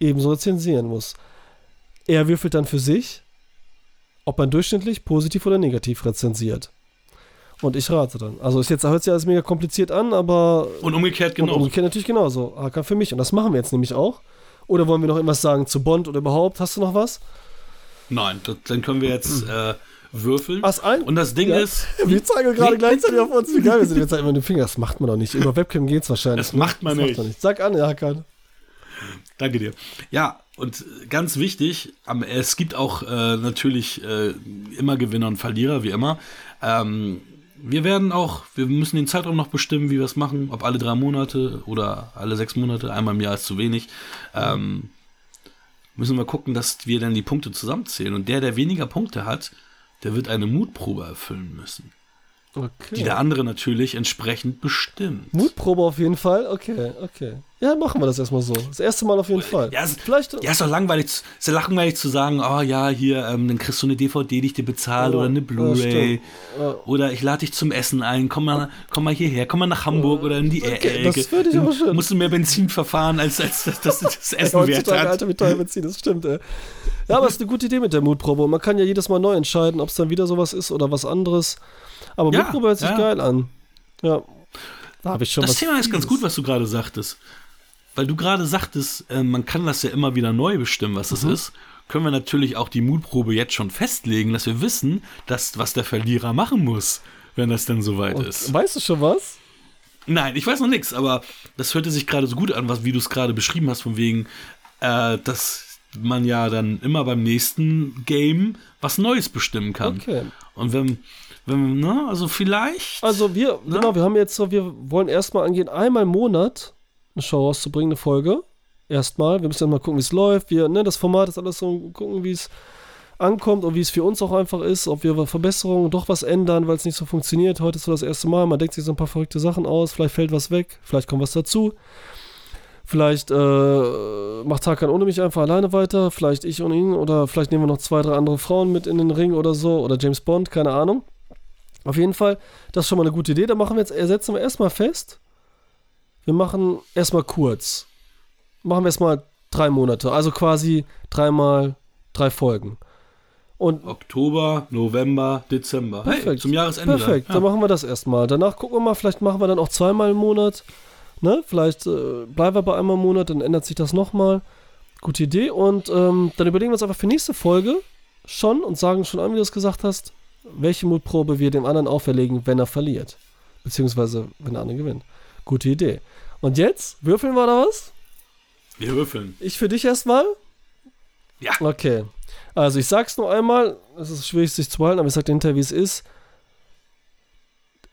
ebenso rezensieren muss. Er würfelt dann für sich, ob man durchschnittlich positiv oder negativ rezensiert. Und ich rate dann. Also ist jetzt hört sich alles mega kompliziert an, aber Und umgekehrt und genau. umgekehrt natürlich genauso. Hakan für mich. Und das machen wir jetzt nämlich auch. Oder wollen wir noch irgendwas sagen zu Bond oder überhaupt? Hast du noch was? Nein, das, dann können wir jetzt äh, würfeln. Was ein? Und das Ding Ja. ist, <laughs> Wir zeigen gerade gleichzeitig auf uns, wie geil wir sind. Wir zeigen immer den Finger. Das macht man doch nicht. Über Webcam geht's wahrscheinlich. Das macht man nicht. man Sag an, ja, Hakan. Danke dir. Ja, und ganz wichtig, es gibt auch äh, natürlich äh, immer Gewinner und Verlierer, wie immer. Ähm, wir werden auch, wir müssen den Zeitraum noch bestimmen, wie wir es machen, ob alle drei Monate oder alle sechs Monate, einmal im Jahr ist zu wenig. Ähm, müssen wir gucken, dass wir dann die Punkte zusammenzählen. Und der, der weniger Punkte hat, der wird eine Mutprobe erfüllen müssen. Okay. Die der andere natürlich entsprechend bestimmt. Mutprobe auf jeden Fall. Okay, okay. Ja, machen wir das erstmal so. Das erste Mal auf jeden Fall. Ja, es- Vielleicht. Ja, ist doch langweilig, zu- ist ja langweilig zu sagen, oh ja, hier, ähm, dann kriegst du eine DVD, die ich dir bezahle Ja, oder eine ja, Blu-ray. Ja. oder ich lade dich zum Essen ein, komm mal, komm mal hierher, komm mal nach Hamburg oder in die Okay, Ecke. das würde ich aber schön. Musst du mehr Benzin verfahren, als, als das, das, <laughs> das Essen wert Heutzutage, hat. Alter, wie teuer Benzin, das stimmt, ey. Ja, aber es ist eine gute Idee mit der Mutprobe. Und man kann ja jedes Mal neu entscheiden, ob es dann wieder sowas ist oder was anderes. Aber Ja, Mutprobe hört sich ja. geil an. Ja. Da habe ich schon Das was. Thema ist ganz gut, was du gerade sagtest. Weil du gerade sagtest, äh, man kann das ja immer wieder neu bestimmen, was das Mhm. ist. Können wir natürlich auch die Mutprobe jetzt schon festlegen, dass wir wissen, dass, was der Verlierer machen muss, wenn das denn soweit Und ist. Weißt du schon was? Nein, ich weiß noch nichts, aber das hörte sich gerade so gut an, was, wie du es gerade beschrieben hast, von wegen, äh, dass man ja dann immer beim nächsten Game was Neues bestimmen kann. Okay. Und wenn, wenn, ne, also vielleicht. Also wir, Ne? genau, wir haben jetzt so, wir wollen erstmal angehen, einmal im Monat eine Show rauszubringen, eine Folge. Erstmal. Wir müssen dann mal gucken, wie es läuft. Wir, ne, das Format ist alles so, gucken, wie es ankommt und wie es für uns auch einfach ist, ob wir Verbesserungen doch was ändern, weil es nicht so funktioniert. Heute ist so das erste Mal, man denkt sich so ein paar verrückte Sachen aus, vielleicht fällt was weg, vielleicht kommt was dazu. Vielleicht äh, macht Hakan ohne mich einfach alleine weiter, vielleicht ich und ihn oder vielleicht nehmen wir noch zwei, drei andere Frauen mit in den Ring oder so oder James Bond, keine Ahnung. Auf jeden Fall, das ist schon mal eine gute Idee. Da machen wir jetzt, setzen wir erstmal fest. Wir machen erstmal kurz. Machen wir erstmal drei Monate, also quasi dreimal drei Folgen. Und Oktober, November, Dezember. Hey, Perfekt. zum Jahresende. Perfekt, Ja. dann machen wir das erstmal. Danach gucken wir mal, vielleicht machen wir dann auch zweimal im Monat. Ne? Vielleicht äh, bleiben wir bei einmal im Monat, dann ändert sich das nochmal. Gute Idee. Und ähm, dann überlegen wir uns einfach für nächste Folge schon und sagen schon an, wie du es gesagt hast, welche Mutprobe wir dem anderen auferlegen, wenn er verliert. Beziehungsweise, wenn der andere gewinnt. Gute Idee. Und jetzt, würfeln wir da was? Wir würfeln. Ich für dich erstmal? Ja. Okay. Also ich sag's nur einmal, es ist schwierig sich zu halten, aber ich sag dir hinterher, wie es ist.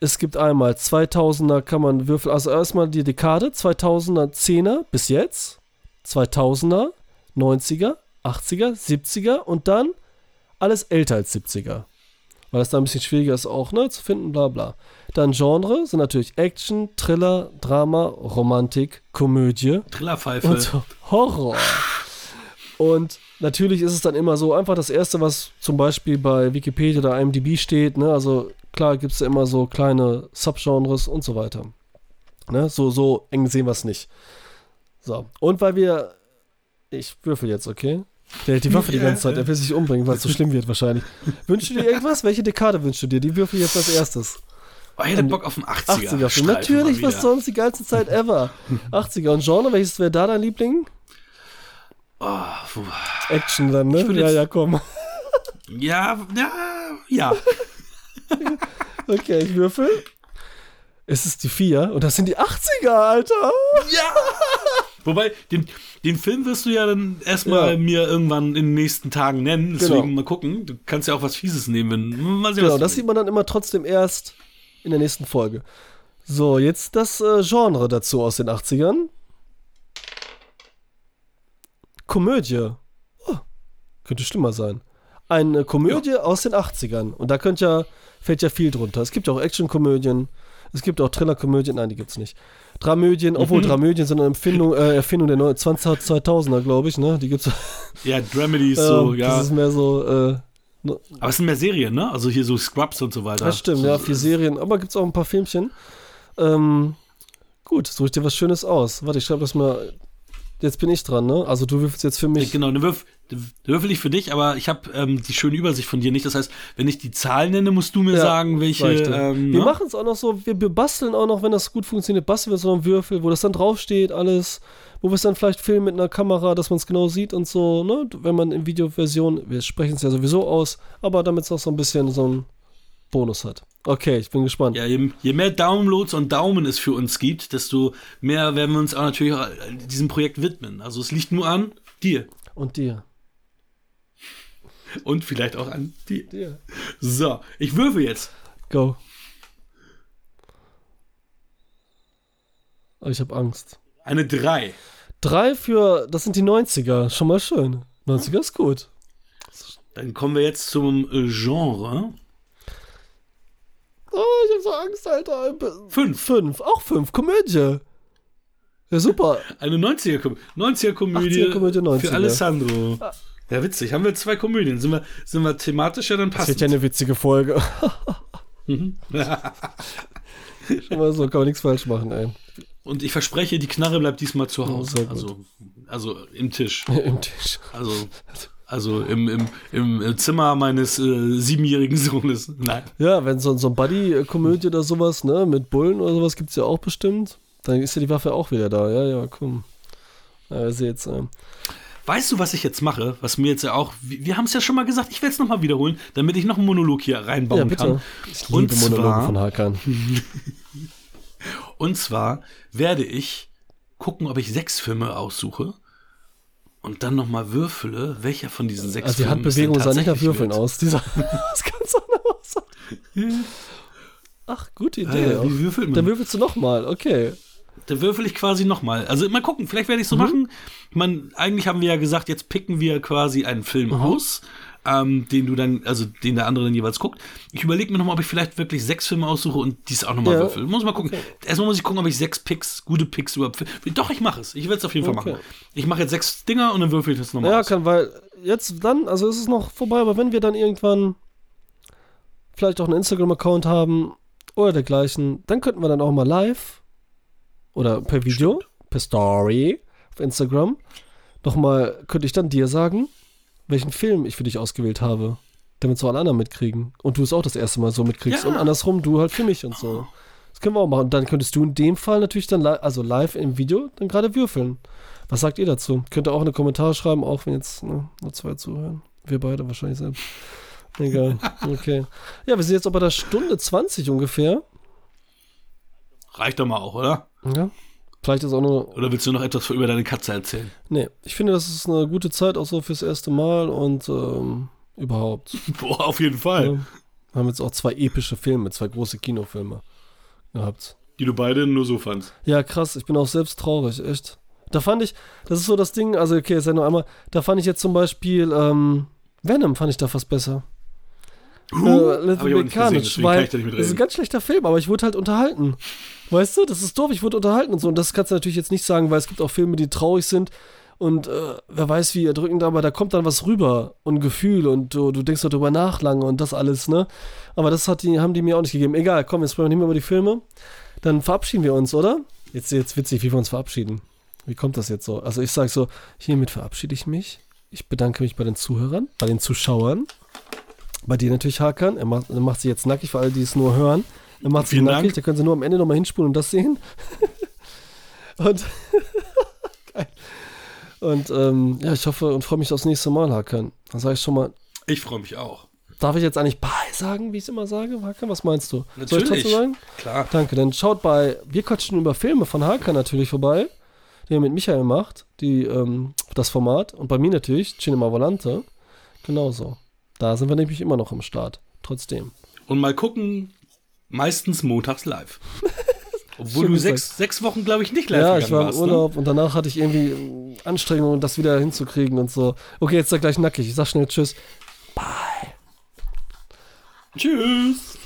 Es gibt einmal 2000er kann man würfeln, also erstmal die Dekade, 2000er 10er bis jetzt, 2000er, 90er, 80er, 70er und dann alles älter als 70er. Weil das da ein bisschen schwieriger ist auch, ne, zu finden, bla bla. Dann Genre sind natürlich Action, Thriller, Drama, Romantik, Komödie Trillerpfeife. und Horror. Und natürlich ist es dann immer so, einfach das Erste, was zum Beispiel bei Wikipedia oder IMDb steht, ne, also klar gibt es ja immer so kleine Subgenres und so weiter. Ne, so, so eng sehen wir es nicht. So, und weil wir, ich würfel jetzt, okay? Der hält die Waffe die ganze Zeit, er will sich umbringen, weil es so schlimm wird wahrscheinlich. Wünschst du dir irgendwas? Welche Dekade wünschst du dir? Die würfel jetzt als erstes. Oh, ich hätte Bock auf einen 80er. 80er. Streifen Natürlich, was sonst die ganze Zeit ever. <laughs> 80er. Und Genre, welches wäre da dein Liebling? Oh, Action dann, ne? Ja, ja, komm. <laughs> ja, ja, ja. <laughs> Okay, ich würfel. Es ist die 4 und das sind die 80er, Alter. Ja! Wobei, den, den Film wirst du ja dann erstmal Ja. mir irgendwann in den nächsten Tagen nennen. Deswegen Genau. mal gucken. Du kannst ja auch was Fieses nehmen. Wenn, mal sehen, Genau, das sieht man dann immer trotzdem erst in der nächsten Folge. So, jetzt das äh, Genre dazu aus den 80ern. Komödie. Oh, könnte schlimmer sein. Eine Komödie aus den 80ern. Und da könnt ja, fällt ja viel drunter. Es gibt ja auch Actionkomödien. Es gibt auch Thrillerkomödien. Nein, die gibt's nicht. Dramödien, obwohl Mhm. Dramödien sind eine Empfindung, äh, Erfindung der neuen 20, 2000er, glaube ich. Ne? Die gibt's. Ja, Dramedy ist so, Ähm, ja. Das ist mehr so. Äh, Aber es sind mehr Serien, ne? Also hier so Scrubs und so weiter. Das stimmt, so, ja, vier Serien, aber gibt es auch ein paar Filmchen. Ähm, gut, suche ich dir was Schönes aus. Warte, ich schreibe das mal. Jetzt bin ich dran, ne? Also du würfelst jetzt für mich. Genau, eine Würf, würfel ich für dich, aber ich habe ähm, die schöne Übersicht von dir nicht. Das heißt, wenn ich die Zahl nenne, musst du mir Ja, sagen, welche. Ähm, wir ne? machen es auch noch so, wir, wir basteln auch noch, wenn das gut funktioniert, basteln wir so einen Würfel, wo das dann draufsteht, alles, wo wir es dann vielleicht filmen mit einer Kamera, dass man es genau sieht und so, ne? Wenn man in Videoversion, wir sprechen es ja sowieso aus, aber damit es auch so ein bisschen so einen Bonus hat. Okay, ich bin gespannt. Ja, je, je mehr Downloads und Daumen es für uns gibt, desto mehr werden wir uns auch natürlich auch diesem Projekt widmen. Also es liegt nur an dir Und dir. Und vielleicht auch an dir. Dir. So, ich würfe jetzt. Go. Oh, ich habe Angst. Eine 3. Drei für, das sind die 90er, schon mal schön. 90er ist gut. Dann kommen wir jetzt zum äh, Genre. Oh, ich hab so Angst, Alter. Fünf. Fünf. Auch fünf. Komödie. Ja, super. Eine 90er-Komödie. 90er-Komödie 80er-Komödie, 90er. für Alessandro. Ja, witzig. Haben wir zwei Komödien. Sind wir, sind wir thematischer, dann Das passt wird ja eine witzige Folge. <laughs> <laughs> Schon mal so, kann man nichts falsch machen, ey. Und ich verspreche, die Knarre bleibt diesmal zu Hause. gut. Also, also im Tisch. <laughs> Im Tisch. Also, also im, im, im Zimmer meines äh, siebenjährigen Sohnes. Nein. Ja, wenn so, so ein Buddy-Komödie oder sowas, ne, mit Bullen oder sowas gibt's ja auch bestimmt, dann ist ja die Waffe auch wieder da. Ja, ja, komm. Ja, ihr seht's, ähm. Weißt du, was ich jetzt mache? Was mir jetzt ja auch. Wir, wir haben es ja schon mal gesagt, ich werde es nochmal wiederholen, damit ich noch einen Monolog hier reinbauen Ja, bitte. kann. Ich Und liebe Monologe zwar- von Hakan. <laughs> Und zwar werde ich gucken, ob ich sechs Filme aussuche und dann nochmal würfele, welcher von diesen sechs Also die Filmen es Handbewegung denn sah nicht nach Würfeln wird. aus. Dieser, <laughs> das kann so aus. <laughs> Ach, gute Ah, Idee. man? Dann würfelst du nochmal, okay. Dann würfel ich quasi nochmal. Also mal gucken, vielleicht werde ich Mhm. so machen. Ich meine, eigentlich haben wir ja gesagt, jetzt picken wir quasi einen Film Mhm. aus, ähm, den du dann, also den der andere dann jeweils guckt. Ich überlege mir nochmal, ob ich vielleicht wirklich sechs Filme aussuche und dies auch nochmal Ja. würfel. Muss mal gucken. Erstmal muss ich gucken, ob ich sechs Picks, gute Picks überhaupt. Doch, ich mache es. Ich werde es auf jeden Fall Okay. machen. Ich mache jetzt sechs Dinger und dann würfel ich das nochmal Ja, aus. kann, weil jetzt dann, also ist es noch vorbei, aber wenn wir dann irgendwann vielleicht auch einen Instagram-Account haben oder dergleichen, dann könnten wir dann auch mal live oder per Video, per Story auf Instagram nochmal, könnte ich dann dir sagen, welchen Film ich für dich ausgewählt habe, damit so alle anderen mitkriegen und du es auch das erste Mal so mitkriegst Ja. und andersrum du halt für mich und so. Das können wir auch machen. Und dann könntest du in dem Fall natürlich dann, li also live im Video, dann gerade würfeln. Was sagt ihr dazu? Könnt ihr auch in die Kommentare schreiben, auch wenn jetzt ne, nur zwei zuhören. Wir beide wahrscheinlich selbst. Egal. <laughs> Okay. Ja, wir sind jetzt bei der Stunde 20 ungefähr. Reicht doch mal auch, oder? Ja. Vielleicht ist auch nur. Oder willst du noch etwas über deine Katze erzählen? Nee, ich finde, das ist eine gute Zeit auch so fürs erste Mal und ähm, überhaupt. <laughs> Boah, auf jeden Fall. Ja. Wir haben jetzt auch zwei epische Filme, zwei große Kinofilme gehabt. Die du beide nur so fandst. Ja, krass, ich bin auch selbst traurig, echt. Da fand ich, das ist so das Ding, also okay, ja nur einmal, da fand ich jetzt zum Beispiel, ähm, Venom fand ich da fast besser. Uh, äh, Little Big Carnage, weil das ist ein ganz schlechter Film, aber ich wurde halt unterhalten. Weißt du, das ist doof, ich wurde unterhalten und so. Und das kannst du natürlich jetzt nicht sagen, weil es gibt auch Filme, die traurig sind und äh, wer weiß wie erdrückend, aber da kommt dann was rüber und Gefühl und du, du denkst darüber nach lange und das alles, ne? Aber das hat die, haben die mir auch nicht gegeben. Egal, komm, jetzt sprechen wir nicht mehr über die Filme. Dann verabschieden wir uns, oder? Jetzt jetzt witzig, wie wir uns verabschieden. Wie kommt das jetzt so? Also ich sage so, hiermit verabschiede ich mich. Ich bedanke mich bei den Zuhörern, bei den Zuschauern. Bei dir natürlich Hakan. Er macht, er macht sie jetzt nackig für alle, die es nur hören. Er macht sie nackig, Dank. da können sie nur am Ende nochmal hinspulen und das sehen. <laughs> und <laughs> Geil. und ähm, ja, ich hoffe und freue mich aufs nächste Mal, Hakan. Dann sage ich schon mal, Ich freue mich auch. darf ich jetzt eigentlich Bye sagen, wie ich es immer sage? Hakan, was meinst du? Soll ich Natürlich. trotzdem sagen? Klar. Danke, dann schaut bei Wir quatschen über Filme von Hakan natürlich vorbei, die er mit Michael macht, die, ähm, das Format. Und bei mir natürlich, Cinema Volante. Genauso. Da sind wir nämlich immer noch am Start. Trotzdem. Und mal gucken, meistens montags live. <laughs> Obwohl du sechs, sechs Wochen, glaube ich, nicht live ja, ich war im warst. Ne? Urlaub und danach hatte ich irgendwie ähm, Anstrengungen, das wieder hinzukriegen und so. Okay, jetzt sag gleich nackig. Ich sag schnell Tschüss. Tschüss.